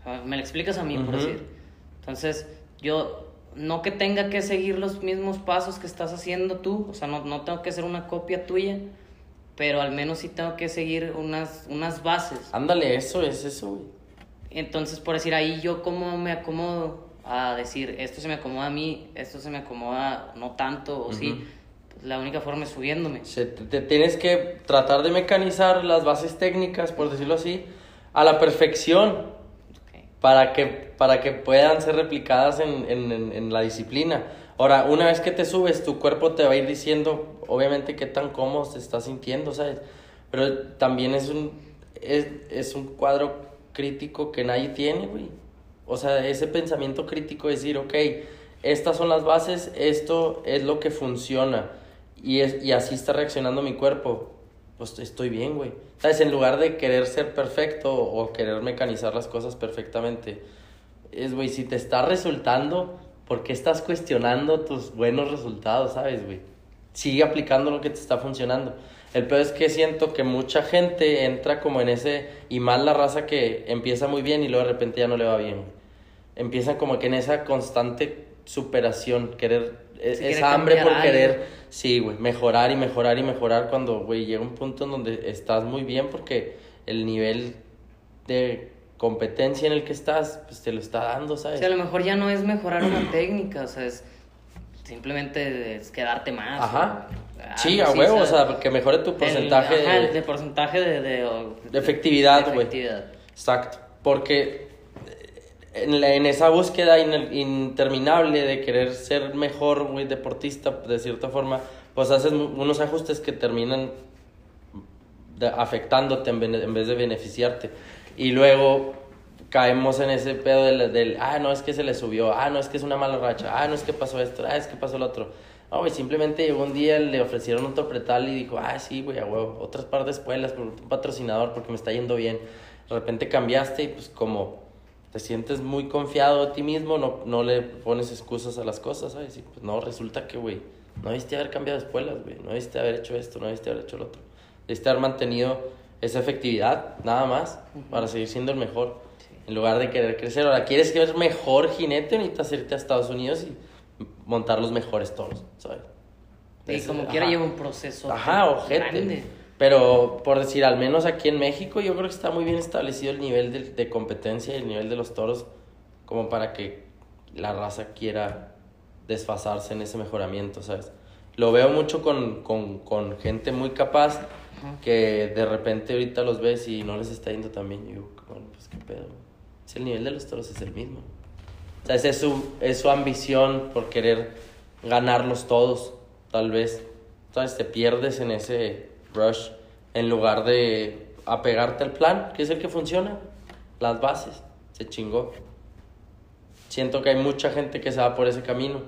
O sea, me la explicas a mí, por decir. Entonces, yo... No que tenga que seguir los mismos pasos que estás haciendo tú. O sea, no, no tengo que hacer una copia tuya. Pero al menos sí tengo que seguir unas, unas bases. Ándale, eso es eso, güey. Entonces, por decir, ahí yo cómo me acomodo a decir, esto se me acomoda a mí, esto se me acomoda no tanto, o sí. La única forma es subiéndome. Se- te, te tienes que tratar de mecanizar las bases técnicas, por decirlo así, a la perfección para que, para que puedan ser replicadas en, en, en, en la disciplina. Ahora, una vez que te subes, tu cuerpo te va a ir diciendo, obviamente, qué tan cómodo se está sintiendo, ¿sabes? Pero también es un, es, es un cuadro crítico que nadie tiene, güey. O sea, ese pensamiento crítico de decir, ok, estas son las bases, esto es lo que funciona y, es, y así está reaccionando mi cuerpo. Pues estoy bien, güey. ¿Sabes? En lugar de querer ser perfecto o querer mecanizar las cosas perfectamente, es, güey, si te está resultando, ¿por qué estás cuestionando tus buenos resultados, sabes, güey? Sigue aplicando lo que te está funcionando. El peor es que siento que mucha gente entra como en ese, y más la raza que empieza muy bien y luego de repente ya no le va bien. Empiezan como que en esa constante superación, querer, e- quiere esa hambre por querer, sí, güey, mejorar y mejorar y mejorar cuando, güey, llega un punto en donde estás muy bien porque el nivel de competencia en el que estás, pues te lo está dando, O ¿sabes? sea, a lo mejor ya no es mejorar una técnica, o sea, es simplemente es quedarte más. Ajá. o Sí, a huevo, o sea, que mejore tu el- porcentaje ajá, de, de porcentaje de, de, o- de efectividad, güey. Exacto. Porque en, la- en esa búsqueda in- interminable de querer ser mejor, güey, deportista, de cierta forma, pues haces unos ajustes que terminan de- afectándote en, en vez de beneficiarte. Y luego caemos en ese pedo del, del, ah, no, es que se le subió, ah, no, es que es una mala racha, ah, no, es que pasó esto, ah, es que pasó lo otro. No, güey, simplemente llegó un día, le ofrecieron otro pretal y dijo, ah, sí, güey, a huevo, otras par de escuelas, por un patrocinador, porque me está yendo bien. De repente cambiaste y pues como te sientes muy confiado de ti mismo, no, no le pones excusas a las cosas, ¿sabes? Y pues no, resulta que, güey, no debiste haber cambiado escuelas, güey, no debiste haber hecho esto, no debiste haber hecho lo otro. Debiste haber mantenido esa efectividad, nada más, para seguir siendo el mejor. En lugar de querer crecer. Ahora, ¿quieres ser mejor jinete? Necesitas irte a Estados Unidos y montar los mejores toros, ¿sabes? Y como quiera lleva un proceso Ajá, ojete. grande. Pero por decir, al menos aquí en México, yo creo que está muy bien establecido el nivel de, de competencia y el nivel de los toros, como para que la raza quiera desfasarse en ese mejoramiento, ¿sabes? Lo veo mucho con, con, con gente muy capaz que de repente ahorita los ves y no les está yendo tan bien. Y digo, bueno, pues qué pedo. Si el nivel de los toros es el mismo. O sea, es su, es su ambición por querer ganarlos todos, tal vez. ¿Sabes? Te pierdes en ese rush en lugar de apegarte al plan, que es el que funciona. Las bases. Se chingó. Siento que hay mucha gente que se va por ese camino.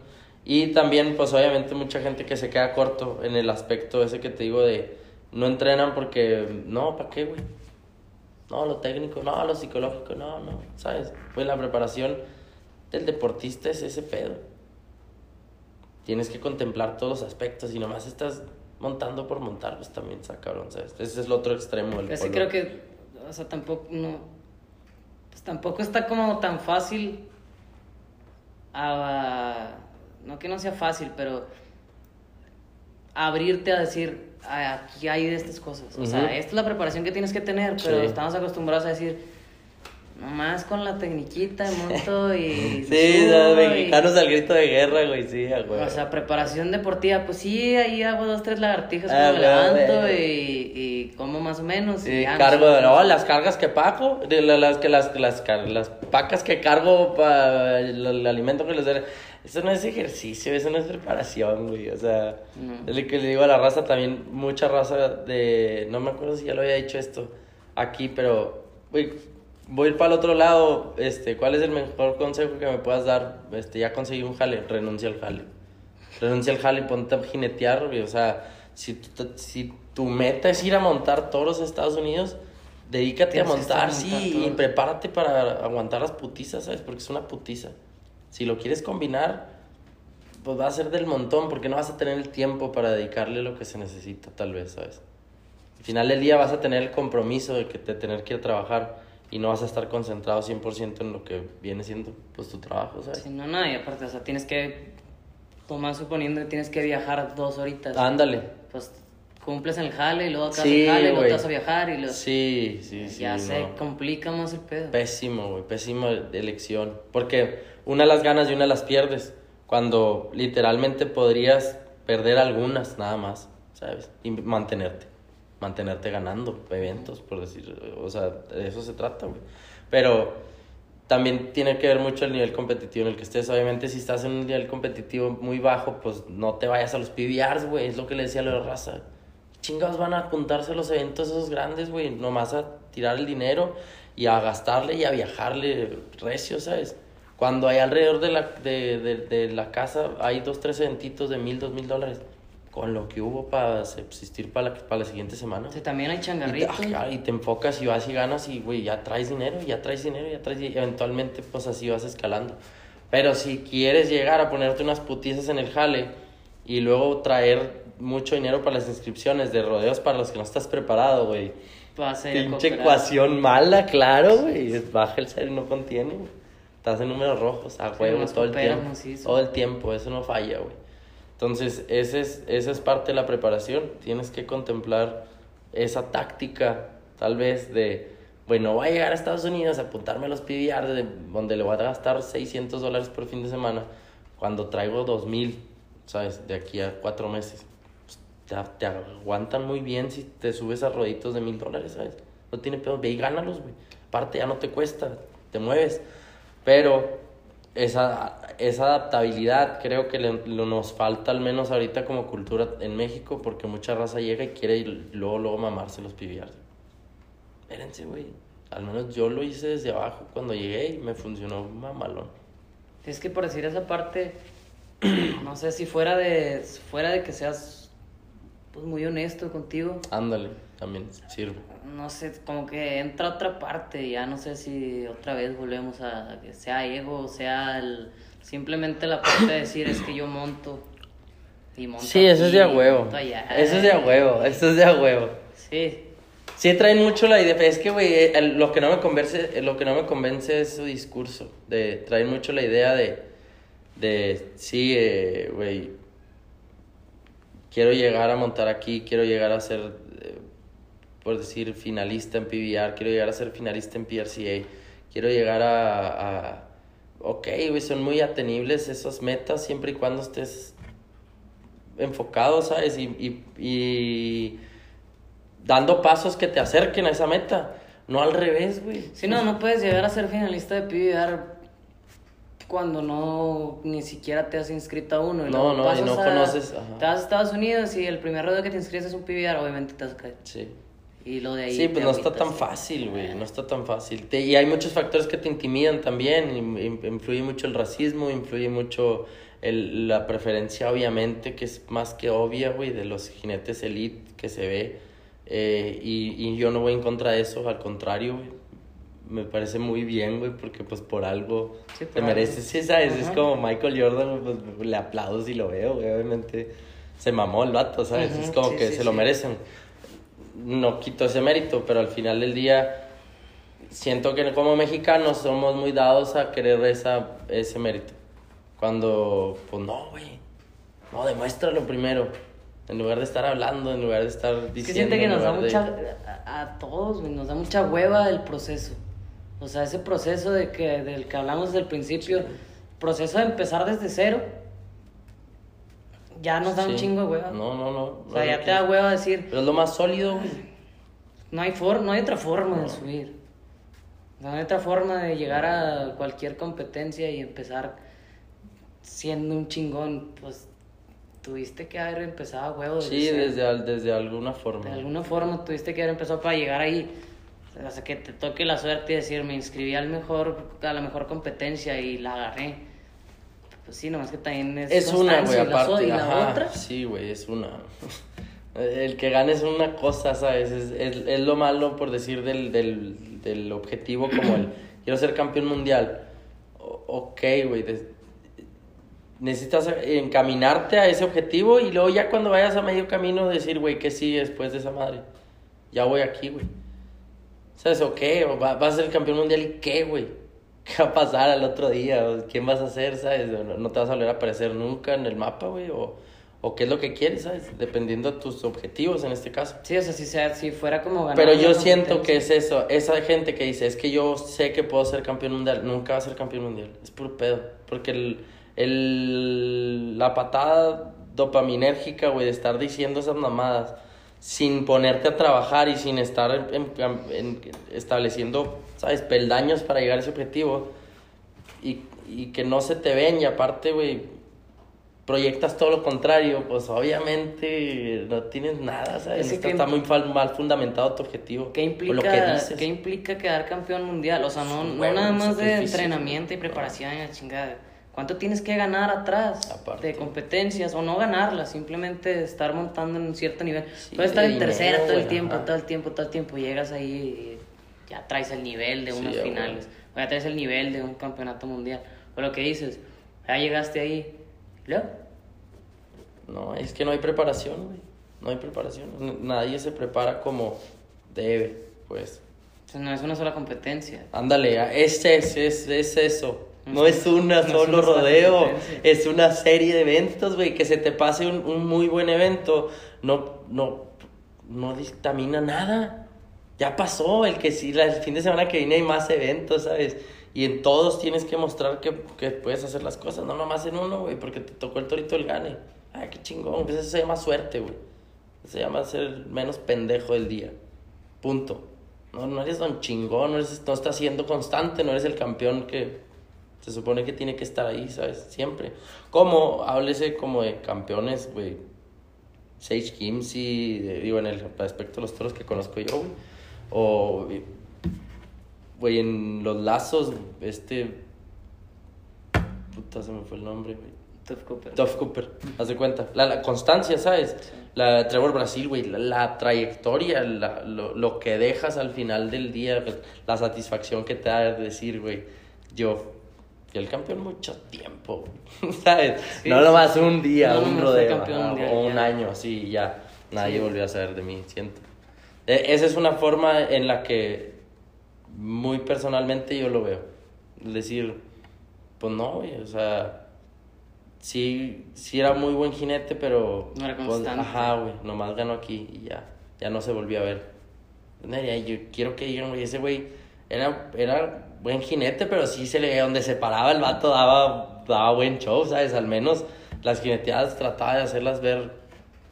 Y también, pues obviamente, mucha gente que se queda corto en el aspecto ese que te digo de no entrenan porque, no, ¿para qué, güey? No, lo técnico, no, lo psicológico, no, no, ¿sabes? Pues la preparación del deportista es ese pedo. Tienes que contemplar todos los aspectos y nomás estás montando por montar, pues también está cabrón, ¿sabes? Ese es el otro extremo del Casi polo. creo que, o sea, tampoco, no, pues tampoco está como tan fácil, a, no que no sea fácil, pero abrirte a decir, "Ah, aquí hay de estas cosas. O sea, esta es la preparación que tienes que tener, pero Sí. estamos acostumbrados a decir, nomás con la tecniquita monto y... Sí, los y- mexicanos al grito de guerra, güey, sí, güey. O sea, preparación deportiva, pues sí, ahí hago dos, tres lagartijas Ah, cuando me levanto y, y como más o menos. Ya, cargo no no, las cargas que pago, las que las las, las pacas que cargo para el, el alimento que les doy. Eso no es ejercicio, eso no es preparación, güey. O sea, No. es lo que le digo a la raza también, mucha raza de no me acuerdo si ya lo había dicho esto aquí, pero güey, voy a ir para el otro lado, este, ¿cuál es el mejor consejo que me puedas dar? Este, ya conseguí un jale, renuncia al jale. Renuncia al jale y ponte a jinetear, güey. O sea, si tu, si tu meta es ir a montar toros a Estados Unidos, dedícate a montar, a montar sí, y prepárate para aguantar las putizas, ¿sabes? Porque es una putiza. Si lo quieres combinar, pues va a ser del montón, porque no vas a tener el tiempo para dedicarle lo que se necesita, tal vez, ¿sabes? Al final del día vas a tener el compromiso de, que, de tener que ir a trabajar y no vas a estar concentrado 100% en lo que viene siendo pues tu trabajo, ¿sabes? Sí, no, no, y aparte, o sea, tienes que, tomar suponiendo que tienes que viajar dos horitas. Ándale. Pues cumples en el jale y luego acabas Sí, el jale y luego te vas a viajar y luego... Sí, sí, sí. ya se no. complica más el pedo. Pésimo, güey, pésima elección. Porque una las ganas y una las pierdes. Cuando literalmente podrías perder algunas nada más, ¿sabes? Y mantenerte. Mantenerte ganando eventos, por decir. O sea, de eso se trata, güey. Pero también tiene que ver mucho el nivel competitivo en el que estés. Obviamente, si estás en un nivel competitivo muy bajo, pues no te vayas a los PBRs, güey. Es lo que le decía a la raza. Chingados van a apuntarse a los eventos esos grandes, güey. Nomás a tirar el dinero y a gastarle y a viajarle recio, ¿sabes? Cuando hay alrededor de la, de, de, de la casa, hay dos, tres eventitos de mil, dos mil dólares. Con lo que hubo para subsistir para la, para la siguiente semana. O sea, también hay Y changarritos. ajá, y te enfocas y vas y ganas y, güey, ya traes dinero, ya traes dinero, ya traes... Y eventualmente, pues así vas escalando. Pero si quieres llegar a ponerte unas putizas en el jale y luego traer mucho dinero para las inscripciones de rodeos para los que no estás preparado, güey. Pinche ecuación mala, claro, güey. Baja el cero y no contiene. Estás en números rojos, a huevo, todo el tiempo. Todo el tiempo, eso no falla, güey. Entonces, ese es, esa es parte de la preparación. Tienes que contemplar esa táctica, tal vez, de, bueno, voy a llegar a Estados Unidos a apuntarme a los PBR, de- donde le voy a gastar 600 dólares por fin de semana, cuando traigo 2000, ¿sabes? De aquí a cuatro meses. Pues, te, aguantan muy bien si te subes a roditos de mil dólares, ¿sabes? No tiene pedo, ve y gánalos, güey. Aparte, ya no te cuesta, te mueves. Pero esa, esa adaptabilidad creo que le- lo nos falta al menos ahorita como cultura en México porque mucha raza llega y quiere y luego, luego mamarse los PBRs. Espérense, güey. Al menos yo lo hice desde abajo cuando llegué y me funcionó mamalón. Es que por decir esa parte, no sé si fuera de, fuera de que seas pues, muy honesto contigo, Ándale, también sirve. No sé, como que entra otra parte, ya no sé si otra vez volvemos a que sea ego, sea el, simplemente la parte de decir es que yo monto y monto Sí, eso es de a huevo. Eso es de a huevo, eso es de a huevo. Sí, Sí traen mucho la idea, es que güey, el- lo que no me convence, lo que no me convence es su discurso, de traen mucho la idea de de sí, eh, güey, quiero llegar a montar aquí, quiero llegar a ser eh, por decir, finalista en PBR, quiero llegar a ser finalista en PRCA, quiero llegar a... a ok, güey, son muy atenibles esas metas siempre y cuando estés enfocado, ¿sabes? Y, y, y dando pasos que te acerquen a esa meta, no al revés, güey. Sí, no, no puedes llegar a ser finalista de PBR cuando no ni siquiera te has inscrito a uno. Y No, no, y no a- conoces, ajá. Te vas a Estados Unidos y el primer rodeo que te inscribes es un PBR, obviamente te vas a caer. Sí. Y lo de ahí. Sí, pues no está tan fácil, güey, no está tan fácil. Te- y hay muchos factores que te intimidan también, in- in- influye mucho el racismo, influye mucho el, la preferencia, obviamente, que es más que obvia, güey, de los jinetes elite que se ve. Eh, y, y yo no voy en contra de eso, al contrario, güey. Me parece muy bien, güey, porque pues por algo Sí, por te algo. mereces, sí, ¿sabes? Es como Michael Jordan, güey, pues le aplaudo si lo veo, güey, obviamente se mamó el vato, ¿sabes? Es como sí, que sí, se lo merecen no quito ese mérito, pero al final del día siento que como mexicanos somos muy dados a querer esa, ese mérito. Cuando, pues no, güey, no, demuéstralo primero. En lugar de estar hablando, en lugar de estar Es que diciendo. siente que nos da de- mucha. A, a todos, güey, nos da mucha hueva el proceso. O sea, ese proceso de que, del que hablamos desde el principio, proceso de empezar desde cero, ya nos da un chingo de hueva. No, no, no. o sea, no ya te da hueva decir, Pero es lo más sólido, güey. no hay, for no hay otra forma de subir. No hay otra forma de llegar a cualquier competencia y empezar siendo un chingón. Pues tuviste que haber empezado a huevo. Sí, desde, al- desde alguna forma. De alguna forma tuviste que haber empezado para llegar ahí. O sea, que te toque la suerte y decir, me inscribí al mejor, a la mejor competencia y la agarré. Pues sí, nomás que también es, Es una, güey, aparte. Y la ajá, otra, Sí, güey, es una. El que gane es una cosa, ¿sabes? Es, es, es lo malo, por decir, del, del, del objetivo como el quiero ser campeón mundial. O- ok, güey. necesitas encaminarte a ese objetivo y luego ya cuando vayas a medio camino decir, güey, ¿qué sigue después de esa madre? Ya voy aquí, güey. ¿Sabes? ¿O qué? ¿O va- vas a ser campeón mundial y qué, güey? ¿Qué va a pasar al otro día? ¿O ¿Quién vas a ser, sabes? ¿O no, no te vas a volver a aparecer nunca en el mapa, güey? ¿O, ¿O qué es lo que quieres, sabes? Dependiendo de tus objetivos en este caso. sí, o sea, si, sea, si fuera como ganar. Pero yo siento que es eso. Esa gente que dice, es que yo sé que puedo ser campeón mundial. Nunca va a ser campeón mundial. Es puro pedo. Porque el, el, la patada dopaminérgica, güey, de estar diciendo esas mamadas sin ponerte a trabajar y sin estar en- en- en- estableciendo, ¿sabes? Peldaños para llegar a ese objetivo. Y, y que no se te ven y aparte, güey, proyectas todo lo contrario, pues obviamente no tienes nada, ¿sabes? Está, muy mal fundamentado tu objetivo. ¿Qué implica, lo que dices. ¿Qué implica quedar campeón mundial? O sea, no, no nada más de entrenamiento y preparación y la chingada. ¿Cuánto tienes que ganar atrás Aparte. de competencias? O no ganarlas, simplemente estar montando en un cierto nivel. Sí, Puedes estar en tercera todo el tiempo, ajá. todo el tiempo, todo el tiempo. Llegas ahí y ya traes el nivel de Sí, unas ya, finales. O ya traes el nivel de un campeonato mundial. O lo que dices, ya llegaste ahí. ¿y luego? No, es que no hay preparación, güey. No hay preparación. Nadie se prepara como debe, pues. No es una sola competencia. Ándale, es, es, es, es eso. No es una solo una rodeo, es una serie de eventos, güey. Que se te pase un, un muy buen evento, no, no, no dictamina nada. Ya pasó, el que sí, la- el fin de semana que viene hay más eventos, ¿sabes? Y en todos tienes que mostrar que, que puedes hacer las cosas, no nomás en uno, güey, porque te tocó el torito el gane. Ay, qué chingón, pues eso se llama suerte, güey. Se llama ser el menos pendejo del día. Punto. No, no eres don chingón, no, eres, no estás siendo constante, no eres el campeón que se supone que tiene que estar ahí, ¿sabes? Siempre. Como, háblese como de campeones, güey. Sage Kimsey, de- digo, en el aspecto de los toros que conozco yo, güey. O, güey, en los lazos, este. Puta, se me fue el nombre, güey. Tough Cooper. Duff Cooper, haz de cuenta. La, la constancia, ¿sabes? La Trevor Brasil, güey. La, la trayectoria, la- lo, lo que dejas al final del día, la satisfacción que te da de decir, güey, yo fui el campeón mucho tiempo, ¿sabes? Sí, no nomás un día, No un rodeo, o un ya. año, así, ya. Nadie Sí. volvió a saber de mí, siento. E- esa es una forma en la que muy personalmente yo lo veo. Es decir, pues no, güey, o sea, sí, sí era muy buen jinete, pero... No era pues, constante. ajá, güey, nomás ganó aquí y ya, ya no se volvió a ver. Yo quiero que digan, güey, ese güey era, era buen jinete, pero sí se le donde se paraba el vato daba, daba buen show, ¿sabes? Al menos las jineteadas trataba de hacerlas ver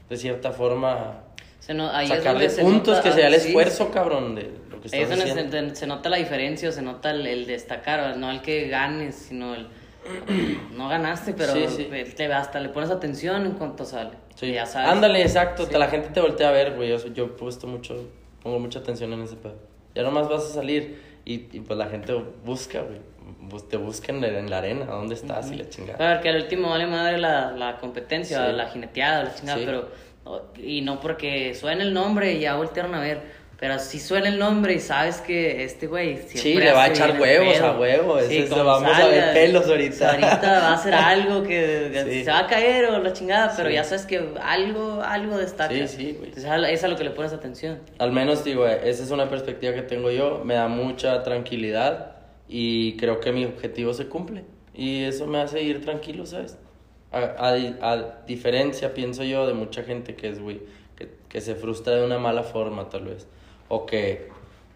de cierta forma, Se no- ahí sacarle puntos, nota- que sea el sí, esfuerzo, cabrón, de lo que Ahí estás es donde haciendo. se, se nota la diferencia, se nota el, el destacar, no el que ganes, sino el... No ganaste, pero Sí, te- hasta le pones atención en cuanto sale. Ya sabes. Ándale, exacto. La gente te voltea a ver, güey. Yo, yo puesto mucho, pongo mucha atención en ese pedo. Ya nomás vas a salir y, y pues la gente busca, güey. Te busca en la, en la arena, ¿dónde estás? Y la A chingada. ver, que al último vale madre la, la competencia, Sí. la jineteada, la chingada, Sí. pero... no- Y no porque suena el nombre y ya voltearon a ver, pero si suena el nombre y sabes que este güey siempre Sí, le va a echar huevos pedo. a huevo, es eso, vamos a ver pelos ahorita. Ahorita va a hacer algo que que Sí. se va a caer o la chingada, pero Sí. ya sabes que algo, algo destaca. Sí, sí, güey. Entonces es a lo que le pones atención. Al menos, digo, esa es una perspectiva que tengo yo. Me da mucha tranquilidad y creo que mi objetivo se cumple. Y eso me hace ir tranquilo, ¿sabes? A, a- a diferencia, pienso yo, de mucha gente que es, güey, que, que se frustra de una mala forma, tal vez. O que,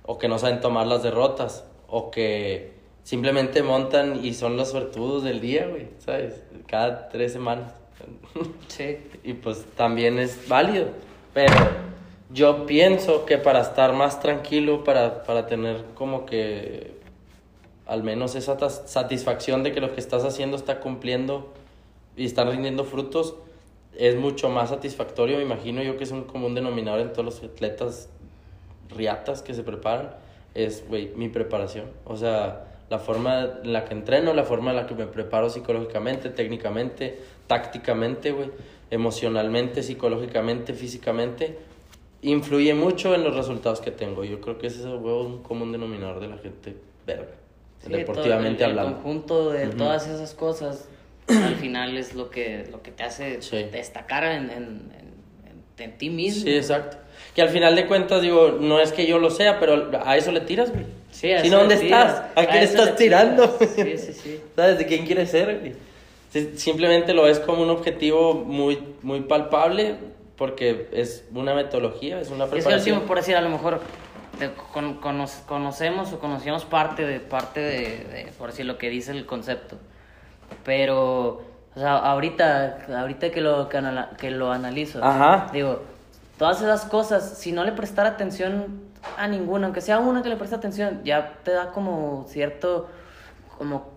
o que no saben tomar las derrotas. O que simplemente montan y son los suertudos del día, güey, ¿sabes? Cada tres semanas. Sí. Y pues también es válido. Pero yo pienso que para estar más tranquilo, para, para tener como que al menos esa satisfacción de que lo que estás haciendo está cumpliendo y está rindiendo frutos, es mucho más satisfactorio. Me imagino yo que es un común denominador en todos los atletas riatas que se preparan. Es, güey, mi preparación. O sea, la forma en la que entreno, la forma en la que me preparo psicológicamente, técnicamente, tácticamente, güey, emocionalmente, psicológicamente, físicamente, influye mucho en los resultados que tengo. Yo creo que ese es güey, un común denominador de la gente verga, Sí, deportivamente todo el- el hablando. conjunto de Ujú. todas esas cosas al final es lo que, lo que te hace Sí. destacar en, en- en- en ti mismo. Sí, exacto. Que al final de cuentas, digo, no es que yo lo sea, pero a eso le tiras, güey. Sí, a si eso no, ¿dónde tiras. estás? ¿A A quién estás tirando? Sí, sí, sí. ¿Sabes de quién quieres ser, güey? Si- Simplemente lo ves como un objetivo muy, muy palpable porque es una metodología, es una Y es que preparación. último, por decir, a lo mejor te con- cono- conocemos o conocíamos parte de, parte de, de, por decir, lo que dice el concepto. Pero, o sea, ahorita, ahorita que lo, que, que lo analizo, Ajá. digo, todas esas cosas, si no le prestara atención a ninguna, aunque sea una que le preste atención, ya te da como cierto, como,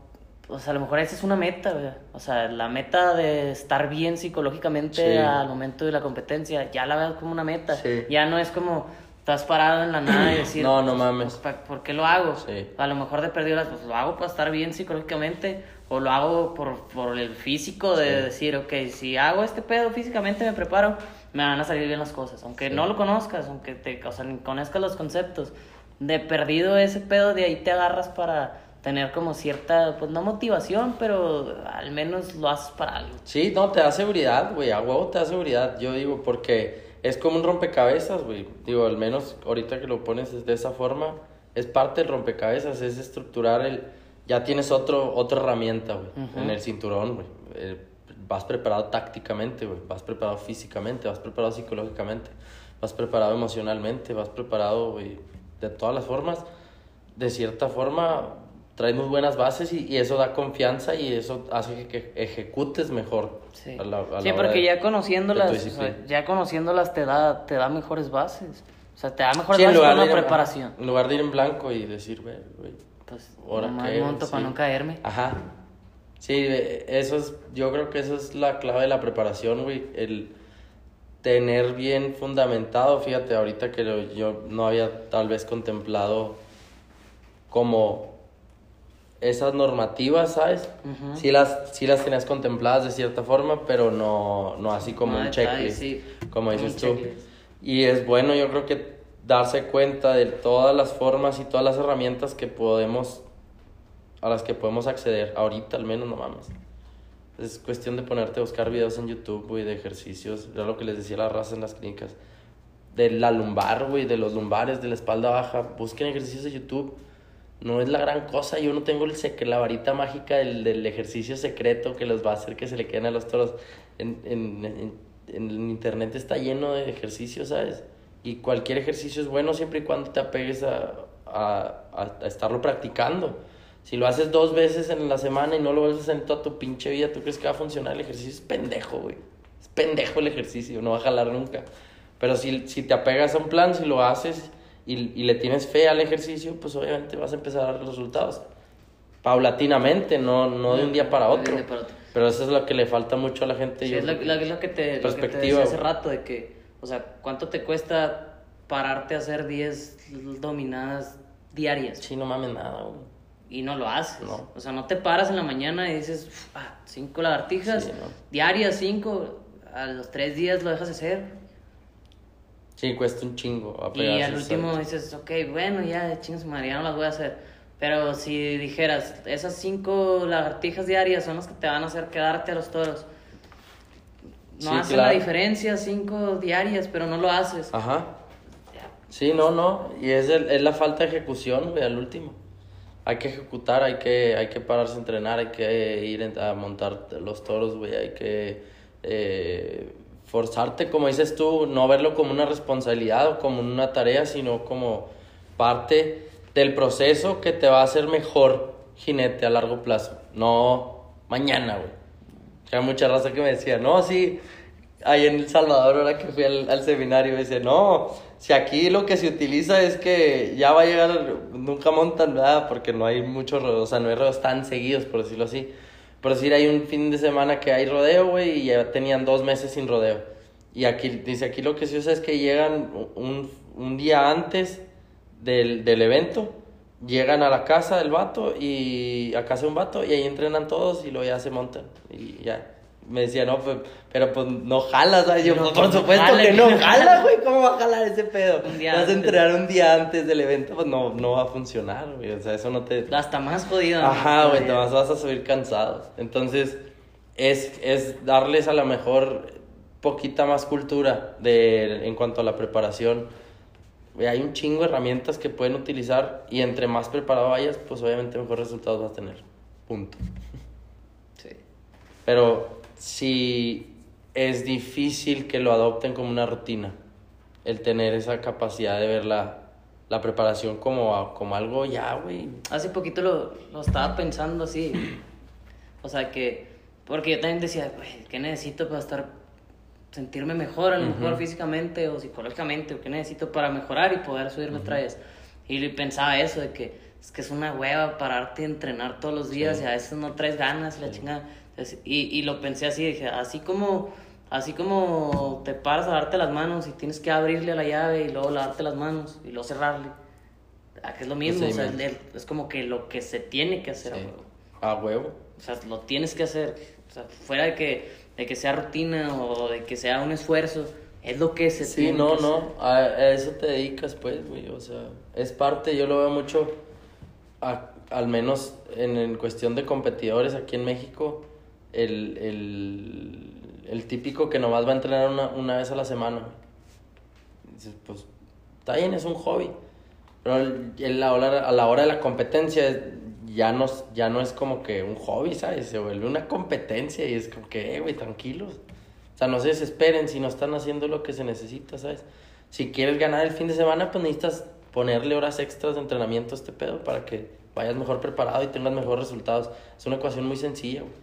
o sea, a lo mejor esa es una meta, güey. o sea, la meta de estar bien psicológicamente Sí. al momento de la competencia, ya la veo como una meta, Sí. ya no es como estás parado en la nada y decir, No, no pues, mames. pues, ¿por qué lo hago? Sí. A lo mejor de perdido pues lo hago para estar bien psicológicamente o lo hago por, por el físico de decir, ok, si hago este pedo físicamente me preparo, me van a salir bien las cosas. Aunque Sí. no lo conozcas, aunque te, o sea, ni conozcas los conceptos, de perdido ese pedo, de ahí te agarras para tener como cierta, pues no motivación, pero al menos lo haces para algo. Sí, no, te da seguridad, güey. A huevo te da seguridad. Yo digo, porque es como un rompecabezas, güey. Digo, al menos ahorita que lo pones de esa forma, es parte del rompecabezas, es estructurar el. Ya tienes otro, otra herramienta, güey, Ujú. en el cinturón, güey. Eh, vas preparado tácticamente. Vas preparado físicamente, vas preparado psicológicamente, vas preparado emocionalmente, vas preparado, güey, de todas las formas. De cierta forma, traes muy buenas bases y, y eso da confianza y eso hace que ejecutes mejor. Sí, a la- a Sí, porque de- ya conociéndolas, o sea, ya conociéndolas te da, te da mejores bases. O sea, te da mejores Sí, en bases para de una ir en- preparación. En lugar de ir en blanco y decir, güey, Pues, ahora nomás qué, monto para sí. no caerme. Ajá. Sí, eh, eso es, yo creo que eso es la clave de la preparación, güey, el tener bien fundamentado, fíjate, ahorita que lo- yo no había tal vez contemplado como esas normativas, ¿sabes? Ujú. sí, las, sí las tenías contempladas de cierta forma, pero no, no así como un checklist, sí, como un dices tú. checklist. Y es bueno, yo creo que darse cuenta de todas las formas y todas las herramientas que podemos, a las que podemos acceder, ahorita al menos, no mames. Es cuestión de ponerte a buscar videos en YouTube, güey, de ejercicios, era lo que les decía la raza en las clínicas, de la lumbar, güey, de los lumbares, de la espalda baja, busquen ejercicios de YouTube. No es la gran cosa, yo no tengo el la varita mágica del, del ejercicio secreto que los va a hacer que se le queden a los toros. En, en, en, en internet está lleno de ejercicios, ¿sabes? Y cualquier ejercicio es bueno siempre y cuando te apegues a, a- a estarlo practicando. Si lo haces dos veces en la semana y no lo vuelves a hacer en toda tu pinche vida, ¿tú crees que va a funcionar el ejercicio? Es pendejo, güey. Es pendejo el ejercicio, no va a jalar nunca. Pero si, si te apegas a un plan, si lo haces y, y le tienes fe al ejercicio, pues obviamente vas a empezar a dar resultados. Paulatinamente, no, no de un día para otro. día para otro. Pero eso es lo que le falta mucho a la gente. Sí, yo es lo, lo- lo que te, lo que te decía hace rato, de que, o sea, ¿cuánto te cuesta pararte a hacer 10 dominadas diarias? Sí, no mames nada, güey. Y no lo haces. No. O sea, no te paras en la mañana y dices, "Uf, ah, cinco lagartijas, Sí, no. diarias, cinco, a los tres días lo dejas de hacer. Sí, cuesta un chingo. Y al último dices, ok, bueno, ya, chingas madre, ya no las voy a hacer. Pero si dijeras, esas cinco lagartijas diarias son las que te van a hacer quedarte a los toros. No Sí, claro. la diferencia, cinco diarias, pero no lo haces. Ajá. Ya, Sí, no, no. Y es, el- es la falta de ejecución, güey, al último. Hay que ejecutar, hay que, hay que pararse a entrenar, hay que ir a montar los toros, güey. Hay que eh, forzarte, como dices tú, no verlo como una responsabilidad o como una tarea, sino como parte del proceso que te va a hacer mejor jinete a largo plazo. No mañana, güey. Hay mucha raza que me decía, no, sí, ahí en El Salvador, ahora que fui al, al seminario, decía, no, si aquí lo que se utiliza es que ya va a llegar, nunca montan nada, porque no hay muchos rodeos, o sea, no hay rodeos tan seguidos, por decirlo así. Por decir, hay un fin de semana que hay rodeo, güey, y ya tenían dos meses sin rodeo. Y aquí, dice, aquí lo que se usa es que llegan un, un día antes del, del evento, llegan a la casa del vato y a casa de un vato y ahí entrenan todos y luego ya se montan y ya. Me decía, no, pues, pero pues no jala, ¿sabes? Yo, No, pues, pues, por no supuesto jala, que no jala, güey, ¿cómo va a jalar ese pedo? Un día Vas a entrenar un día antes del evento, pues no, no va a funcionar, güey, o sea, eso no te... Hasta más jodido. ¿no? Ajá, güey, te vas, vas a subir cansado. Entonces, es, es darles a lo mejor poquita más cultura de, en cuanto a la preparación. Güey, hay un chingo de herramientas que pueden utilizar y entre más preparado vayas, pues obviamente mejores resultados vas a tener. Punto. Sí. Pero sí es difícil que lo adopten como una rutina. El tener esa capacidad de ver la, la preparación como, como algo ya, güey. Hace poquito lo, lo estaba pensando así. O sea que, porque yo también decía, güey, ¿qué necesito para estar, sentirme mejor, a lo mejor Ujú. físicamente o psicológicamente? ¿O qué necesito para mejorar y poder subirme otra vez? Y pensaba eso, de que es que es una hueva pararte y entrenar todos los días Sí. y a veces no traes ganas y la chingada. Entonces, y, y lo pensé así, dije, así como, así como te paras a darte las manos y tienes que abrirle a la llave y luego lavarte las manos y luego cerrarle. ah, que es lo mismo, o sea, el- es como que lo que se tiene que hacer. a Sí. huevo. A huevo. O sea, lo tienes que hacer. O sea, fuera de que, de que sea rutina o de que sea un esfuerzo, es lo que se Sí, tiene no, que no, hacer. a, a eso te dedicas, pues, güey, o sea, es parte, yo lo veo mucho, a- al menos en, en cuestión de competidores aquí en México, el, el, el típico que nomás va a entrenar una, una vez a la semana. Pues, está bien, es un hobby, pero el- a, la a la hora de la competencia ya no, ya no es como que un hobby, ¿sabes? Se vuelve una competencia y es como que, eh, güey, tranquilos. O sea, no se desesperen si no están haciendo lo que se necesita, ¿sabes? Si quieres ganar el fin de semana, pues necesitas ponerle horas extras de entrenamiento a este pedo para que vayas mejor preparado y tengas mejores resultados. Es una ecuación muy sencilla, güey.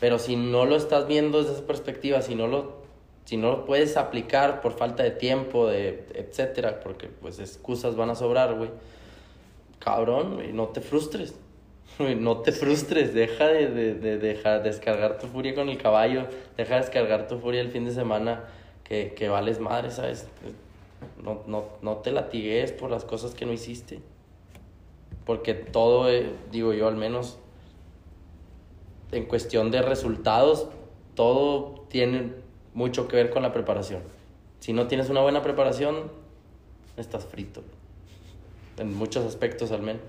Pero si no lo estás viendo desde esa perspectiva, si no lo, si no lo puedes aplicar por falta de tiempo, de etcétera, porque pues excusas van a sobrar, güey. Cabrón, güey, no te frustres. Güey, no te frustres, deja de, de, de dejar descargar tu furia con el caballo, deja de descargar tu furia el fin de semana, que, que vales madre, ¿sabes? No, no, no te latigues por las cosas que no hiciste. Porque todo, eh, digo yo al menos, en cuestión de resultados, todo tiene mucho que ver con la preparación. Si no tienes una buena preparación, estás frito. En muchos aspectos al menos.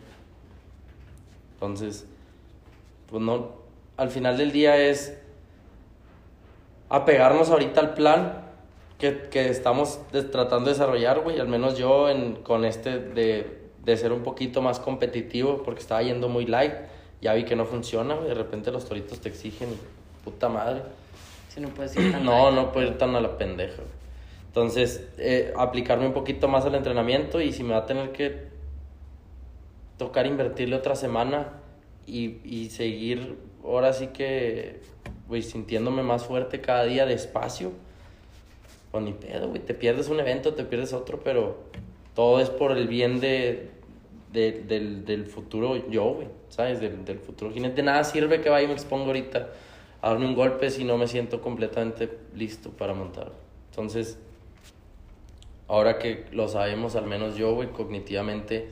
Entonces, pues no, al final del día es apegarnos ahorita al plan que, que estamos tratando de desarrollar, güey. Al menos yo en, con este de, de ser un poquito más competitivo porque estaba yendo muy light. Ya vi que no funciona, güey. De repente los toritos te exigen, puta madre. Si no puedes ir tan No, no puedo ir tan a la pendeja. güey. Entonces, eh, aplicarme un poquito más al entrenamiento y si me va a tener que tocar invertirle otra semana y, y seguir ahora sí que, güey, sintiéndome más fuerte cada día despacio, pues ni pedo, güey, te pierdes un evento, te pierdes otro, pero todo es por el bien de, de- del, del futuro yo, güey, ¿sabes? Del, del futuro jinete. Nada sirve que vaya y me exponga ahorita a darme un golpe si no me siento completamente listo para montar. Entonces, ahora que lo sabemos, al menos yo, güey, cognitivamente,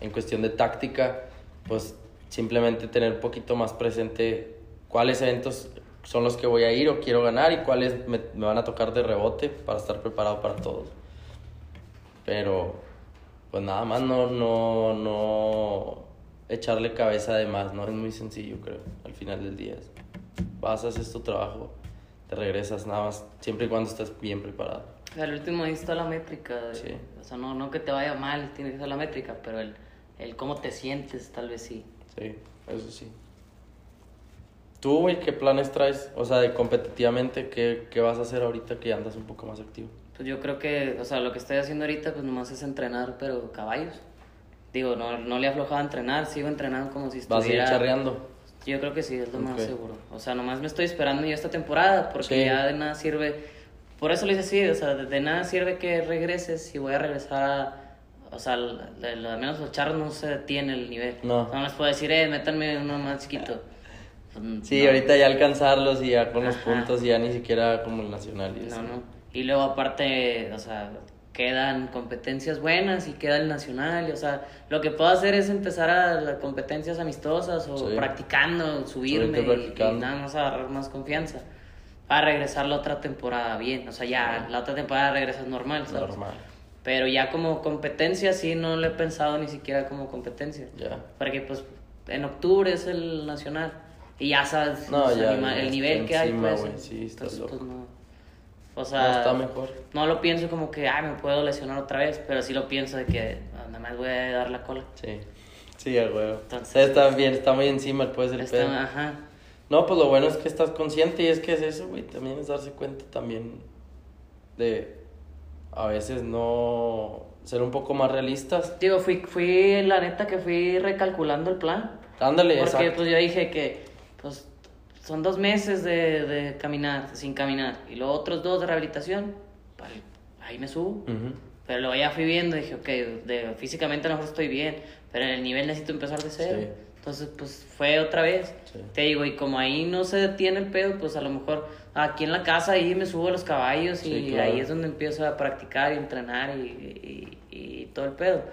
en cuestión de táctica, pues simplemente tener un poquito más presente cuáles eventos son los que voy a ir o quiero ganar y cuáles me, me van a tocar de rebote para estar preparado para todos. Pero, pues nada más no, no, no echarle cabeza de más, ¿no? Es muy sencillo, creo, al final del día. Vas, haces tu trabajo, te regresas, nada más, siempre y cuando estés bien preparado. O sea, el último ahí está la métrica. Sí. O sea, no, no que te vaya mal, tiene que ser la métrica, pero el, el cómo te sientes, tal vez sí. Sí, eso sí. ¿Tú, güey, qué planes traes? O sea, de competitivamente, ¿qué, ¿qué vas a hacer ahorita que andas un poco más activo? Pues yo creo que, o sea, lo que estoy haciendo ahorita, pues nomás es entrenar, pero caballos. Digo, no, no le he aflojado a entrenar, sigo entrenando como si ¿Vas a ir estuviera... charreando? Yo creo que sí, es lo más seguro. O sea, nomás me estoy esperando yo esta temporada, porque Sí. ya de nada sirve... Por eso lo hice así, o sea, de, de nada sirve que regreses si voy a regresar a... O sea, al al- al menos los charros no se detiene el nivel. No. No les puedo decir, eh, métanme uno más chiquito. Sí, no. ahorita ya alcanzarlos y ya con los Ajá. puntos ya ni siquiera como el nacional y. No, no. Y luego aparte, o sea, quedan competencias buenas y queda el nacional. y, o sea, lo que puedo hacer es empezar a las competencias amistosas o Sí. practicando, subirme Subirte y- y, practicando. nada más agarrar más confianza. Para regresar la otra temporada bien. O sea, ya la otra temporada regresas normal, ¿sabes? Normal. Pero ya como competencia sí no lo he pensado ni siquiera como competencia. Ya. Porque pues en octubre es el nacional. Y ya sabes No, los ya, anima- el nivel que hay. encima, Pues, güey, sí, estás entonces, loco. pues, no. O No, sea, está mejor. no lo pienso como que, ay, me puedo lesionar otra vez, pero sí lo pienso de que nada más voy a dar la cola. Sí. Sí, a huevo. Entonces- está bien, está muy encima, puede ser Está- pedo. ajá. No, pues lo bueno es que estás consciente y es que es eso, güey. También es darse cuenta también de a veces no ser un poco más realistas. Digo, fui, fui, la neta que fui recalculando el plan. Ándale, Porque exacto. pues yo dije que, pues, son dos meses de, de caminar, sin caminar, y luego otros dos de rehabilitación, vale, ahí me subo. Ujú. Pero luego ya fui viendo, dije, ok, de, físicamente a lo mejor estoy bien, pero en el nivel necesito empezar de cero. Sí. Entonces, pues fue otra vez. Sí. Te digo, y como ahí no se detiene el pedo, pues a lo mejor aquí en la casa ahí me subo a los caballos y claro. ahí es donde empiezo a practicar y entrenar y, y, y todo el pedo.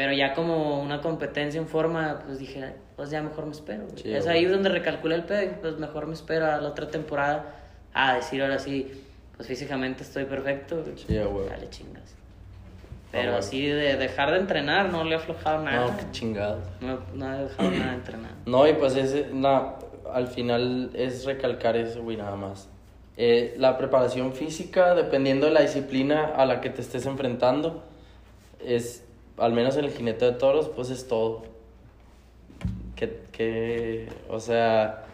Pero ya como una competencia en forma, pues dije, pues ya mejor me espero. güey. Sí, es güey. ahí donde recalculé el pedo, pues mejor me espero a la otra temporada a decir ahora sí, pues físicamente estoy perfecto. güey. Sí, huevo. Dale chingas. Ah, Pero así de dejar de entrenar, no le he aflojado nada. No, qué chingado. No, no he dejado nada de entrenar. No, y pues ese, na- al final es recalcar eso, güey, nada más. Eh, la preparación física, dependiendo de la disciplina a la que te estés enfrentando, es, al menos en el jinete de toros, pues es todo. Que, que, o sea,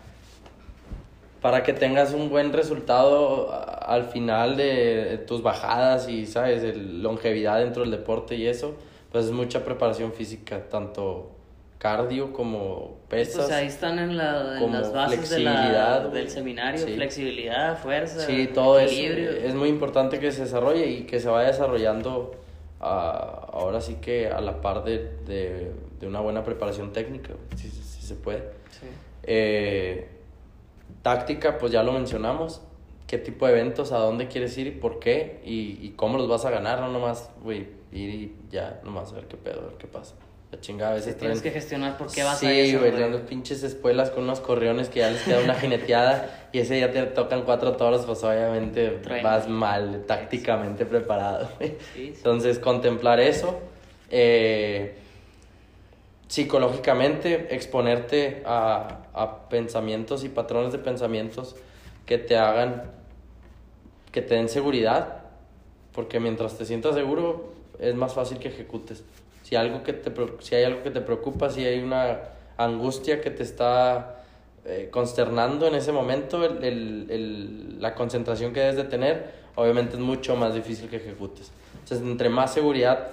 para que tengas un buen resultado al final de tus bajadas y, ¿sabes?, el longevidad dentro del deporte y eso, pues es mucha preparación física, tanto cardio como pesas. Pues ahí están en, la, en como las bases de la- flexibilidad, güey. del seminario, Sí. flexibilidad, fuerza, Sí, todo eso equilibrio. es muy importante que se desarrolle y que se vaya desarrollando ah, ahora sí que a la par de, de, de una buena preparación técnica, si, si se puede. Sí. Eh, táctica, pues ya lo mencionamos. ¿Qué tipo de eventos, a dónde quieres ir y por qué? Y, y cómo los vas a ganar, no nomás, güey, ir y ya, nomás a ver qué pedo, a ver qué pasa. La chingada a veces Tienes traen- que gestionar por qué vas sí, a eso. güey, pinches espuelas con unos corriones que ya les queda una jineteada y ese día te tocan cuatro toros, pues obviamente vas mal, tácticamente preparado, güey. Sí, sí. Entonces, contemplar eso, eh, psicológicamente, exponerte a, a pensamientos y patrones de pensamientos que te hagan, que te den seguridad, porque mientras te sientas seguro, es más fácil que ejecutes. Si, algo que te, si hay algo que te preocupa, si hay una angustia que te está eh, consternando en ese momento, el- el- el- la concentración que debes de tener, obviamente es mucho más difícil que ejecutes. Entonces, entre más seguridad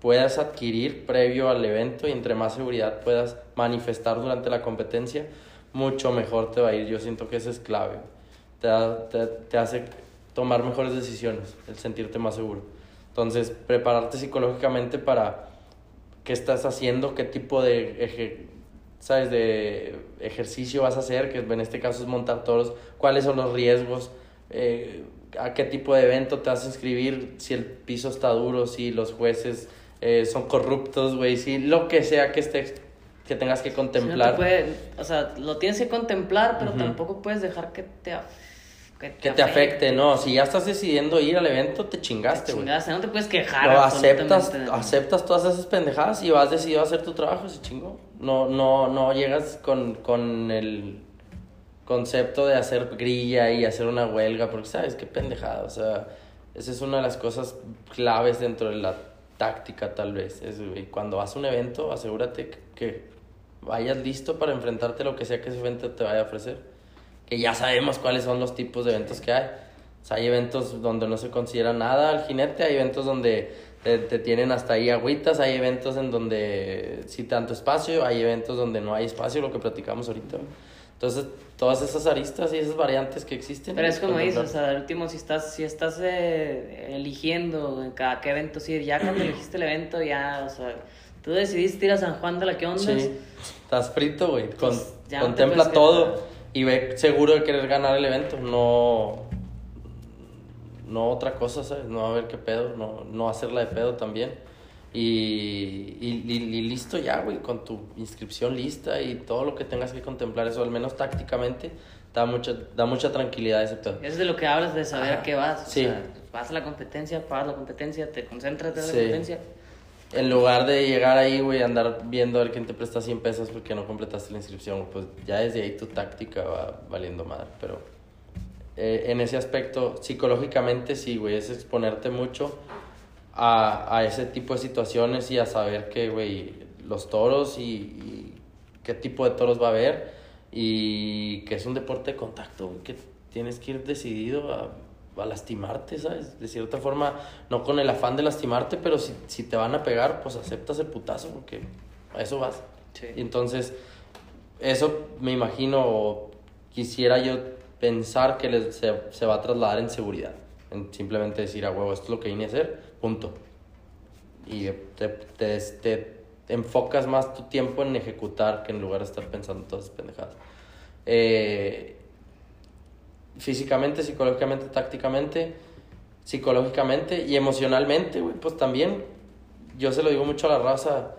puedas adquirir previo al evento y entre más seguridad puedas manifestar durante la competencia, mucho mejor te va a ir. Yo siento que eso es clave. Te, te, te hace tomar mejores decisiones, el sentirte más seguro. Entonces, prepararte psicológicamente para qué estás haciendo, qué tipo de, eje- ¿sabes? de ejercicio vas a hacer, que en este caso es montar toros, cuáles son los riesgos, eh, a qué tipo de evento te vas a inscribir, si el piso está duro, si los jueces eh, son corruptos, güey, si lo que sea que estés que tengas que Si no te contemplar. puede- o sea, lo tienes que contemplar, pero tampoco puedes dejar que te, que te afecte, no, si ya estás decidiendo ir al evento, te chingaste, güey. Chingaste, no te puedes quejar. No, aceptas, aceptas todas esas pendejadas y vas decidido a hacer tu trabajo, se chingó. No, no, no llegas con, con el concepto de hacer grilla y hacer una huelga, porque sabes qué pendejada, o sea, esa es una de las cosas claves dentro de la táctica tal vez. Es, güey, cuando vas a un evento, asegúrate que, que vayas listo para enfrentarte a lo que sea que ese evento te vaya a ofrecer. Que ya sabemos cuáles son los tipos de eventos que hay. O sea, hay eventos donde no se considera nada al jinete, hay eventos donde te, te tienen hasta ahí agüitas, hay eventos en donde sí tanto espacio, hay eventos donde no hay espacio, lo que platicamos ahorita. Entonces, todas esas aristas y esas variantes que existen. Pero es como dices, o sea, al último, si estás, si estás eh, eligiendo en cada qué evento ir, ya cuando elegiste el evento, ya, o sea, tú decidiste ir a San Juan de la que onda. Sí, estás frito, güey. Con- Pues, contempla todo quejar. Y ve seguro de querer ganar el evento, no no otra cosa, ¿sabes? No a ver qué pedo, no, no hacerla de pedo también. Y, y, y- listo ya, güey, con tu inscripción lista y todo lo que tengas que contemplar, eso al menos tácticamente, da mucha, da mucha tranquilidad ese pedo. Es de lo que hablas, de saber Ajá. a qué vas. O Sí. sea, vas a la competencia, pagas la competencia, te concentras en la Sí. competencia. En lugar de llegar ahí, güey, andar viendo a ver quién te presta 100 pesos porque no completaste la inscripción, pues ya desde ahí tu táctica va valiendo madre. Pero eh, en ese aspecto, psicológicamente sí, güey, es exponerte mucho a, a ese tipo de situaciones y a saber que, güey, los toros y, y qué tipo de toros va a haber y que es un deporte de contacto, güey, que tienes que ir decidido a, a lastimarte, ¿sabes? De cierta forma, no con el afán de lastimarte, pero si, si te van a pegar, pues aceptas el putazo porque a eso vas. Sí. Y entonces, eso me imagino, quisiera yo pensar que les- se, se va a trasladar en seguridad. En simplemente decir, a huevo, esto es lo que vine a hacer, punto. Y te, te, te enfocas más tu tiempo en ejecutar que en lugar de estar pensando todas esas pendejadas. Eh, físicamente, psicológicamente, tácticamente, psicológicamente y emocionalmente, güey, pues también, yo se lo digo mucho a la raza,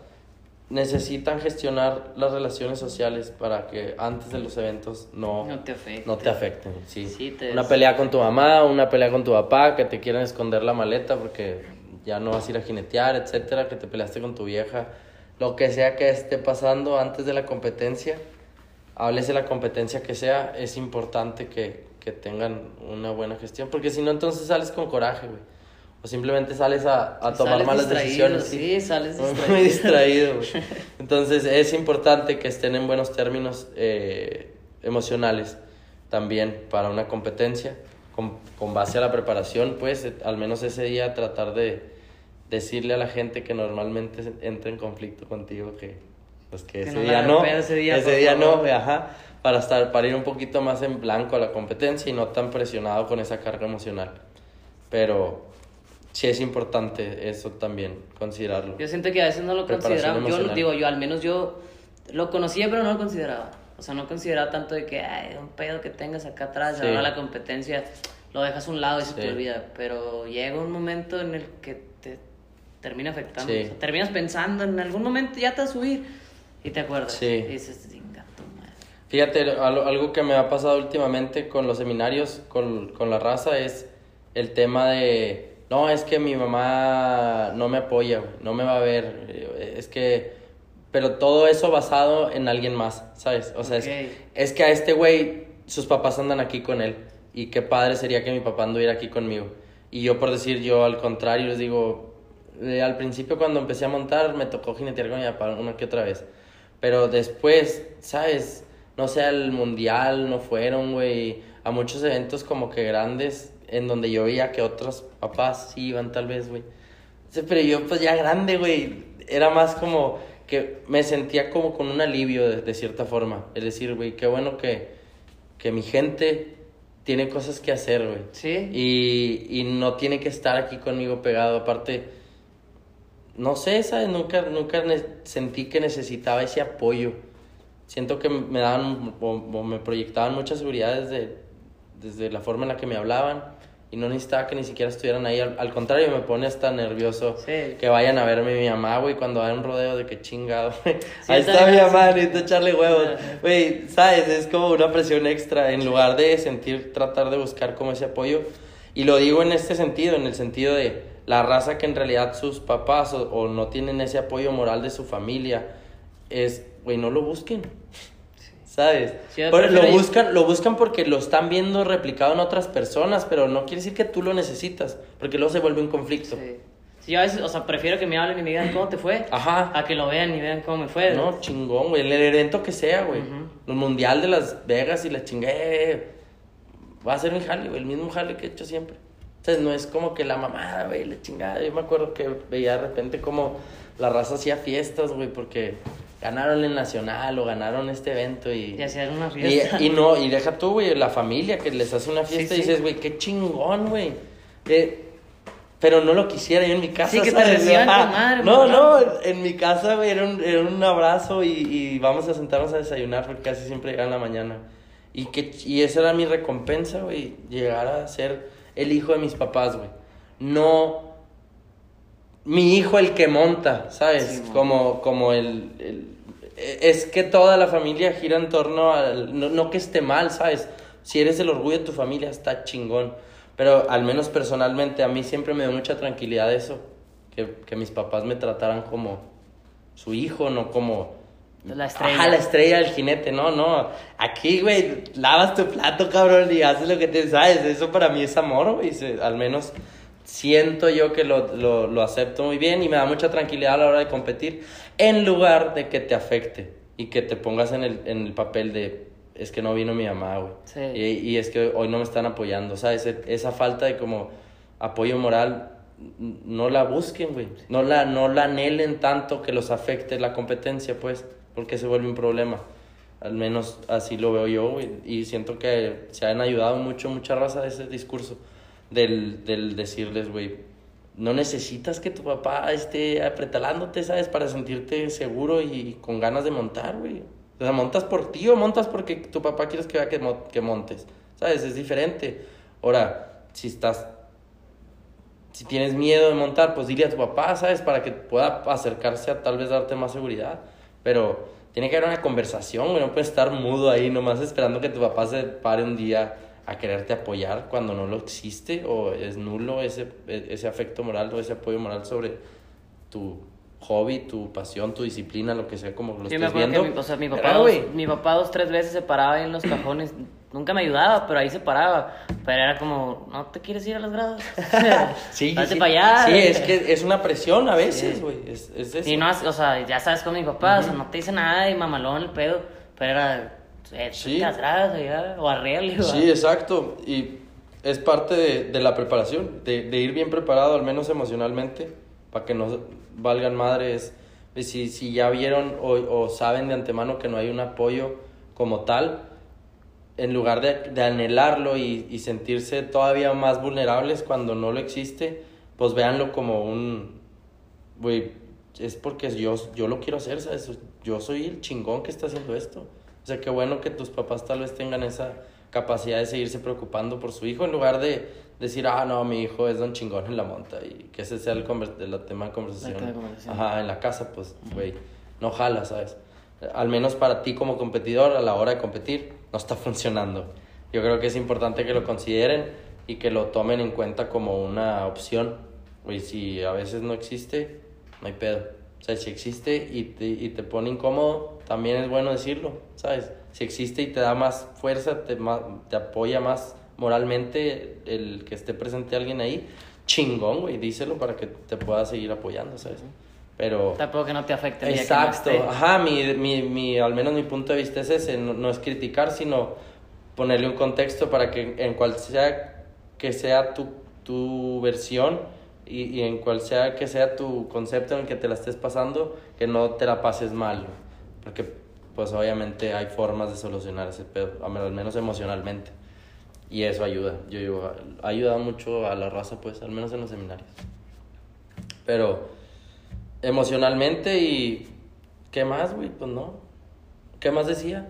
necesitan gestionar las relaciones sociales para que antes de los eventos no, No te afecte. no te afecten. Sí. Sí, te una pelea con tu mamá, una pelea con tu papá, que te quieran esconder la maleta porque ya no vas a ir a jinetear, etcétera, que te peleaste con tu vieja, lo que sea que esté pasando antes de la competencia, hables de la competencia que sea, es importante que, que tengan una buena gestión, porque si no entonces sales con coraje, güey. O simplemente sales a, a tomar Sales malas decisiones. Sí, sales Muy- distraído. Muy distraído, güey. Entonces es importante que estén en buenos términos eh, emocionales también para una competencia, con, con base a la preparación, pues eh, al menos ese día tratar de decirle a la gente que normalmente entra en conflicto contigo que, pues, que, Que ese no la día no, pedo ese día, día no, ajá, para, estar, para ir un poquito más en blanco a la competencia y no tan presionado con esa carga emocional. Pero sí es importante eso también, considerarlo. Yo siento que a veces no lo consideraba. Yo digo, yo al menos yo lo conocía, pero no lo consideraba. O sea, no consideraba tanto de que, ay, un pedo que tengas acá atrás, Sí. ahora la competencia, lo dejas a un lado y se te olvida. Pero llega un momento en el que te termina afectando. Sí. O sea, terminas pensando, en algún momento ya te vas a subir y te acuerdas. Sí. Y dices. Fíjate, algo, que me ha pasado últimamente con los seminarios, con, con la raza, es el tema de, no, es que mi mamá no me apoya, no me va a ver, eh, es que, pero todo eso basado en alguien más, ¿sabes? O sea, Ok. es, es que a este güey, sus papás andan aquí con él, y qué padre sería que mi papá anduviera aquí conmigo. Y yo por decir, yo al contrario, les digo, eh, al principio cuando empecé a montar me tocó jinetear con mi papá una que otra vez. Pero después, ¿sabes? No sé, al mundial no fueron, güey. A muchos eventos como que grandes en donde yo veía que otros papás sí iban tal vez, güey. Sí, Pero yo pues ya grande, güey, era más como que me sentía como con un alivio de, de cierta forma. Es decir, güey, qué bueno que, que mi gente tiene cosas que hacer, güey. Sí. Y, y no tiene que estar aquí conmigo pegado. Aparte, no sé, ¿sabes? Nunca, nunca sentí que necesitaba ese apoyo. Siento que me daban o, o me proyectaban mucha seguridad desde, desde la forma en la que me hablaban. Y no necesitaba que ni siquiera estuvieran ahí. Al, al contrario, me pone hasta nervioso Sí. que vayan a verme mi mamá, güey, cuando hay un rodeo de que chingado, güey. Sí, Ahí está mi mamá, sí. necesito echarle huevos. Güey, ¿sabes? Es como una presión extra en lugar de sentir, tratar de buscar como ese apoyo. Y lo digo en este sentido, en el sentido de la raza que en realidad sus papás o, o no tienen ese apoyo moral de su familia, es, güey, no lo busquen. ¿Sabes? Sí, Por- lo, buscan, lo buscan porque lo están viendo replicado en otras personas, pero no quiere decir que tú lo necesitas, porque luego se vuelve un conflicto. Sí. Sí, yo a veces, o sea, prefiero que me hablen y me digan cómo te fue. Ajá. A que lo vean y vean cómo me fue. No, chingón, güey. El evento que sea, güey. El mundial de Las Vegas y la chingue. Va a ser mi jale, güey. El mismo jale que he hecho siempre. Entonces no es como que la mamada, güey, la chingada. Yo me acuerdo que veía de repente como la raza hacía fiestas, güey, porque ganaron el nacional o ganaron este evento y. Y hacían una fiesta. y no, y deja tú, güey, la familia que les hace una fiesta Sí, y dices, güey, qué chingón, güey. Eh, pero no lo quisiera yo en mi casa. Sí, que te No, no, en mi casa, güey, era un, era un abrazo y, y vamos a sentarnos a desayunar porque casi siempre llegaba en la mañana. Y, que, y esa era mi recompensa, güey, llegar a ser el hijo de mis papás, güey. No mi hijo el que monta, ¿sabes? Sí, como, como el, el- Es que toda la familia gira en torno al... No, no que esté mal, ¿sabes? Si eres el orgullo de tu familia, está chingón. Pero al menos personalmente, a mí siempre me dio mucha tranquilidad eso. Que, que mis papás me trataran como su hijo, no como... La estrella. Ajá, la estrella del jinete, no, no. Aquí, güey, lavas tu plato, cabrón, y haces lo que te sabes. Eso para mí es amor, güey. Al menos siento yo que lo, lo, lo acepto muy bien y me da mucha tranquilidad a la hora de competir. En lugar de que te afecte y que te pongas en el, en el papel de, es que no vino mi mamá, güey. Sí. Y, y es que hoy no me están apoyando, ¿sabes? Esa falta de como apoyo moral, no la busquen, güey. No la, no la anhelen tanto que los afecte la competencia, pues, porque se vuelve un problema. Al menos así lo veo yo, güey. Y siento que se han ayudado mucho, mucha raza de ese discurso. Del, del decirles, güey, no necesitas que tu papá esté apretalándote, ¿sabes? Para sentirte seguro y con ganas de montar, güey. O sea, montas por ti o montas porque tu papá quieres que vea que, mo- que montes, ¿sabes? Es diferente. Ahora, si estás si tienes miedo de montar, pues dile a tu papá, ¿sabes? Para que pueda acercarse a tal vez darte más seguridad. Pero tiene que haber una conversación, güey. No puedes estar mudo ahí nomás esperando que tu papá se pare un día a quererte apoyar cuando no lo existe o es nulo ese, e- ese afecto moral o ese apoyo moral sobre tu hobby, tu pasión, tu disciplina, lo que sea, como lo Sí, estés viendo. que mi, o sea, mi papá, dos, mi papá dos, tres veces se paraba ahí en los cajones. Nunca me ayudaba, pero ahí se paraba. Pero era como, ¿no te quieres ir a las gradas? Sí, Date sí. para allá. Sí, es que es una presión a veces, Sí. güey. Es, es eso. Y no, o sea, ya sabes con mi papá, o sea, no te dice nada y mamalón el pedo. Pero era, Sí. las gradas allá, o arregle, Sí, exacto. Y es parte de, de la preparación, de, de ir bien preparado, al menos emocionalmente, para que no valgan madres. Y Si, si ya vieron o, o saben de antemano que no hay un apoyo como tal, en lugar de, de anhelarlo y, y sentirse todavía más vulnerables cuando no lo existe, pues véanlo como un, güey, es porque yo, yo lo quiero hacer, ¿sabes? Yo soy el chingón que está haciendo esto. O sea, qué bueno que tus papás tal vez tengan esa capacidad de seguirse preocupando por su hijo en lugar de decir, ah, no, mi hijo es don chingón en la monta y que ese sea el, el tema de conversación. Conversación. Ajá, en la casa, pues, güey, no jala, ¿sabes? Al menos para ti como competidor, a la hora de competir, no está funcionando. Yo creo que es importante que lo consideren y que lo tomen en cuenta como una opción. Güey, si a veces no existe, no hay pedo. O sea, si existe y te, y te pone incómodo, también es bueno decirlo, ¿sabes? Si existe y te da más fuerza, te, te apoya más moralmente el que esté presente alguien ahí, chingón, güey, díselo para que te pueda seguir apoyando, ¿sabes? Pero... Tampoco que no te afecte el día Exacto, que no esté. ajá, mi, mi, mi, al menos mi punto de vista es ese, no, no es criticar, sino ponerle un contexto para que en cual sea que sea tu, tu versión y, y en cual sea que sea tu concepto en el que te la estés pasando, que no te la pases mal, porque pues obviamente hay formas de solucionar ese pedo, al menos emocionalmente. Y eso ayuda, yo digo, ayuda mucho a la raza, pues, al menos en los seminarios. Pero emocionalmente y... ¿Qué más, güey? Pues no. ¿Qué más decía?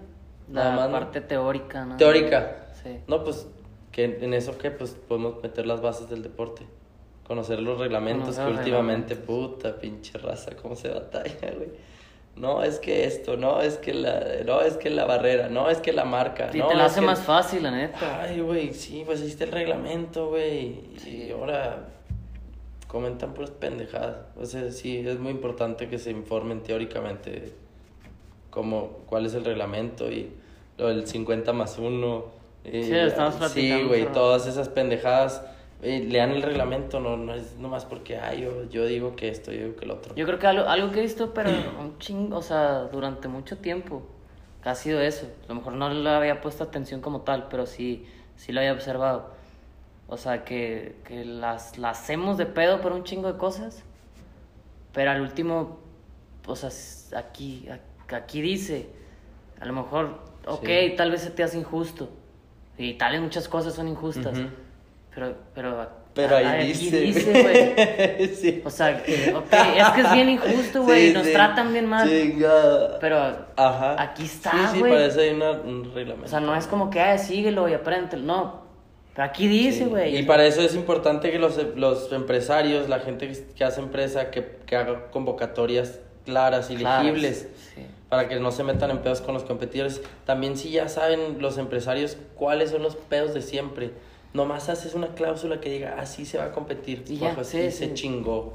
La Nada más, ¿no? parte teórica, ¿no? Teórica. Sí. No, pues, que en eso que pues podemos meter las bases del deporte. Conocer los reglamentos Conocer que últimamente, puta, pinche raza, cómo se batalla, güey. No, es que esto, no, es que la, no, es que la barrera, no, es que la marca. Y no, te la hace que- más fácil, la neta. Ay, güey, sí, pues hiciste el reglamento, güey. Y ahora comentan puras pendejadas. O sea, sí, es muy importante que se informen teóricamente cómo, cuál es el reglamento y lo del 50 más 1. Sí, lo estamos platicando, Sí, güey, todas esas pendejadas. Eh, lean el reglamento, no, no es nomás porque, ay, yo, yo digo que esto, yo digo que el otro. Yo creo que algo, algo que he visto, pero un chingo, o sea, durante mucho tiempo, que ha sido eso. A lo mejor no le había puesto atención como tal, pero sí, sí lo había observado. O sea, que, que las, las hacemos de pedo por un chingo de cosas, pero al último, o sea, aquí, aquí dice, a lo mejor, ok, Sí. tal vez se te hace injusto, y tal vez muchas cosas son injustas, Ujú. Pero, pero, Pero ahí dice, güey. sí. O sea, que, es que es bien injusto, güey. Sí, nos sí. tratan bien mal. Chingada. Pero Ajá. aquí está, Sí, sí, güey. para eso hay una- un reglamento. O sea, no es como que, ah, síguelo y aprende. No. Pero aquí dice, Sí, güey. Y para eso es importante que los, los empresarios, la gente que, que hace empresa, que, que haga convocatorias claras y Claras, legibles sí. para que no se metan en pedos con los competidores. También si ya saben los empresarios cuáles son los pedos de siempre. Nomás haces una cláusula que diga, así se va a competir. Y ya, sí, así sí. se chingó.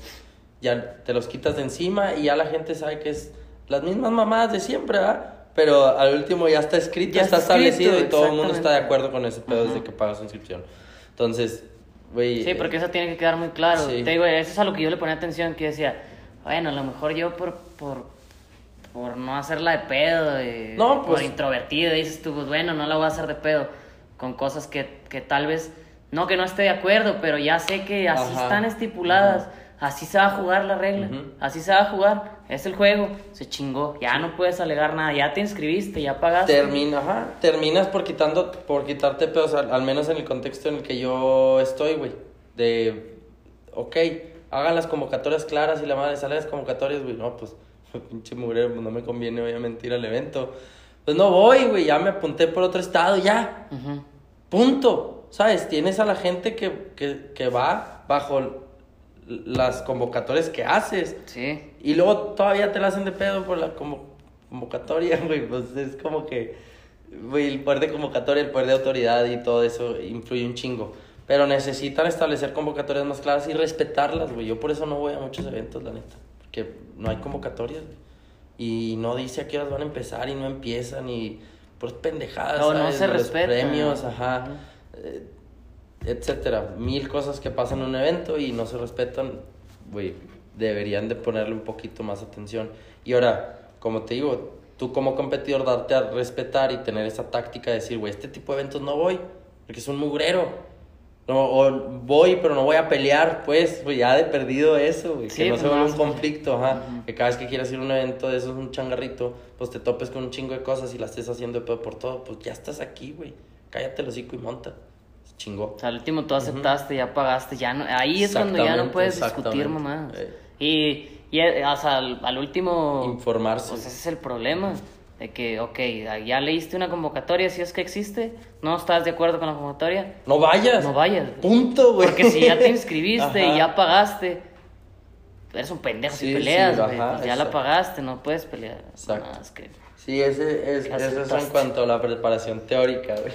Ya te los quitas de encima y ya la gente sabe que es las mismas mamadas de siempre, ¿verdad? Pero al último ya está escrito, Ya está, está escrito, establecido y todo el mundo está de acuerdo con ese pedo desde que pagas su inscripción. Entonces, güey. Sí, eh, porque eso tiene que quedar muy claro. Sí. Te digo, eso es a lo que yo le ponía atención, que yo decía, bueno, a lo mejor yo por, por, por no hacerla de pedo, de- No, por pues- introvertido, dices tú, pues bueno, no la voy a hacer de pedo, con cosas que, que tal vez, no que no esté de acuerdo, pero ya sé que así Ajá. están estipuladas, así se va a jugar la regla, así se va a jugar, es el juego, se chingó, ya no puedes alegar nada, ya te inscribiste, ya pagaste. Termina, ajá, terminas por quitando, por quitarte pedos, al, al menos en el contexto en el que yo estoy, güey. De, ok, hagan las convocatorias claras y la madre sale las convocatorias, güey. No, pues, pinche mugrero, pues no me conviene obviamente ir al evento. Pues no voy, güey, ya me apunté por otro estado, ya. Ujú. Punto. ¿Sabes? Tienes a la gente que, que, que va bajo las convocatorias que haces. Sí. Y luego todavía te la hacen de pedo por la convo- convocatoria, güey. Pues es como que, güey, el poder de convocatoria, el poder de autoridad y todo eso influye un chingo. Pero necesitan establecer convocatorias más claras y respetarlas, güey. Yo por eso no voy a muchos eventos, la neta. Porque no hay convocatorias, güey. Y no dice a qué horas van a empezar y no empiezan y por pendejadas. No, no se los respeta. premios, ajá. eh, etcétera. Mil cosas que pasan en un evento y no se respetan, güey, deberían de ponerle un poquito más atención. Y ahora, como te digo, tú como competidor darte a respetar y tener esa táctica de decir, güey, este tipo de eventos no voy, porque es un mugrero. No, o voy, pero no voy a pelear, pues, güey, ya de perdido eso, güey. Sí, que no pues se vuelva un conflicto, ajá. Que cada vez que quieras ir a un evento de esos, un changarrito, pues te topes con un chingo de cosas y las estés haciendo de pedo por todo. Pues ya estás aquí, güey. Cállate el hocico y monta. Chingó. O sea, al último tú aceptaste, ya pagaste, ya no, ahí es cuando ya no puedes discutir. Eh. Y, y, o sea, al, al último, Informarse. pues ese es el problema, de que, ok, ya leíste una convocatoria, si es que existe, no estás de acuerdo con la convocatoria, No vayas. no vayas. Punto, güey. Porque si ya te inscribiste y ya pagaste, eres un pendejo Sí, si peleas, sí, güey, ajá, pues ya la pagaste, no puedes pelear. Exacto. Nada, es que- Sí, ese es, ¿Qué eso es en cuanto a la preparación teórica, güey.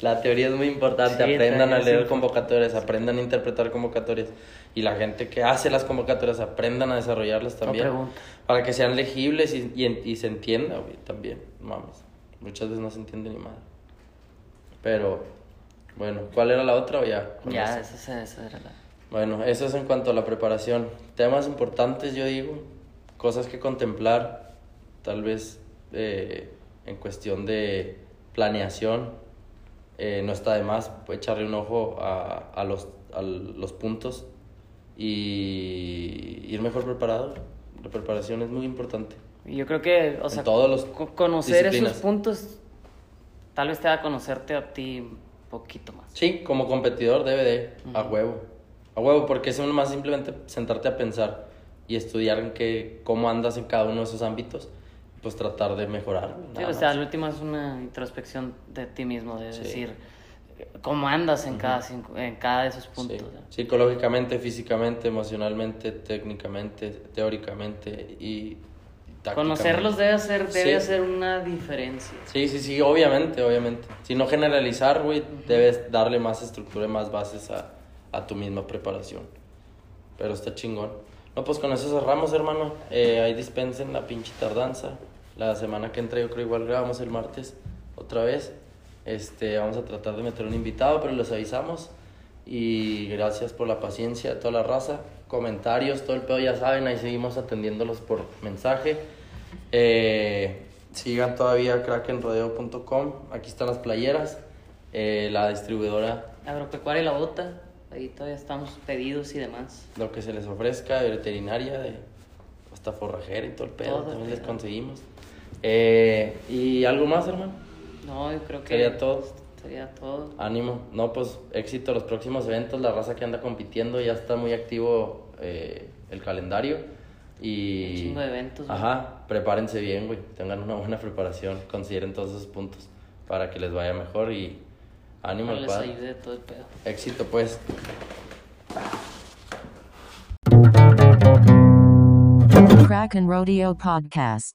La teoría es muy importante. Sí, aprendan a leer convocatorias, aprendan a interpretar convocatorias. Y la gente que hace las convocatorias, aprendan a desarrollarlas también. pregunta. Para que sean legibles y, y, se entienda, güey, también. Mames. Muchas veces no se entiende ni madre. Pero, bueno, ¿cuál era la otra o ya? Ya, eso. esa, esa era la... Bueno, eso es en cuanto a la preparación. Temas importantes, yo digo, cosas que contemplar, tal vez eh, en cuestión de planeación, eh, no está de más echarle un ojo a, a los, a los puntos y ir mejor preparado. La preparación es muy importante. Yo creo que, o sea, todos los co- conocer disciplinas. esos puntos tal vez te haga conocerte a ti un poquito más. Sí, como competidor debe de, a huevo. A huevo, porque es más simplemente sentarte a pensar y estudiar en qué, cómo andas en cada uno de esos ámbitos, pues tratar de mejorar. Sí, o sea, al último es una introspección de ti mismo, de Sí. decir cómo andas en, cada, cinco- en cada de esos puntos. Sí. Psicológicamente, físicamente, emocionalmente, técnicamente, teóricamente y. Conocerlos debe hacer, debe Sí. hacer una diferencia. Sí, sí, sí, obviamente, obviamente. Si no generalizar, güey, debes darle más estructura y más bases a, a tu misma preparación. Pero está chingón. No, pues con eso cerramos, hermano. Eh, ahí dispensen la pinche tardanza. La semana que entra yo creo igual grabamos el martes otra vez. Este, vamos a tratar de meter un invitado, pero les avisamos. Y gracias por la paciencia de toda la raza. Comentarios, todo el pedo ya saben, ahí seguimos atendiéndolos por mensaje. Eh, sigan todavía krakenrodeo.com. Aquí están las playeras. Eh, la distribuidora, Agropecuaria y la bota, ahí todavía estamos pedidos y demás. lo que se les ofrezca, de veterinaria, de hasta forrajera y todo el pedo. Todo el también les pedo. conseguimos. Eh, ¿Y algo más, hermano? No, yo creo que... Sería todo. Sería todo. Ánimo. No, pues éxito los próximos eventos. La raza que anda compitiendo ya está muy activo eh, el calendario. Y. Un chingo de eventos, güey. Ajá, prepárense bien, güey. Tengan una buena preparación. Consideren todos esos puntos para que les vaya mejor y ánimo al les cuadro. ayude todo el pedo. Éxito, pues. Kraken Rodeo Podcast.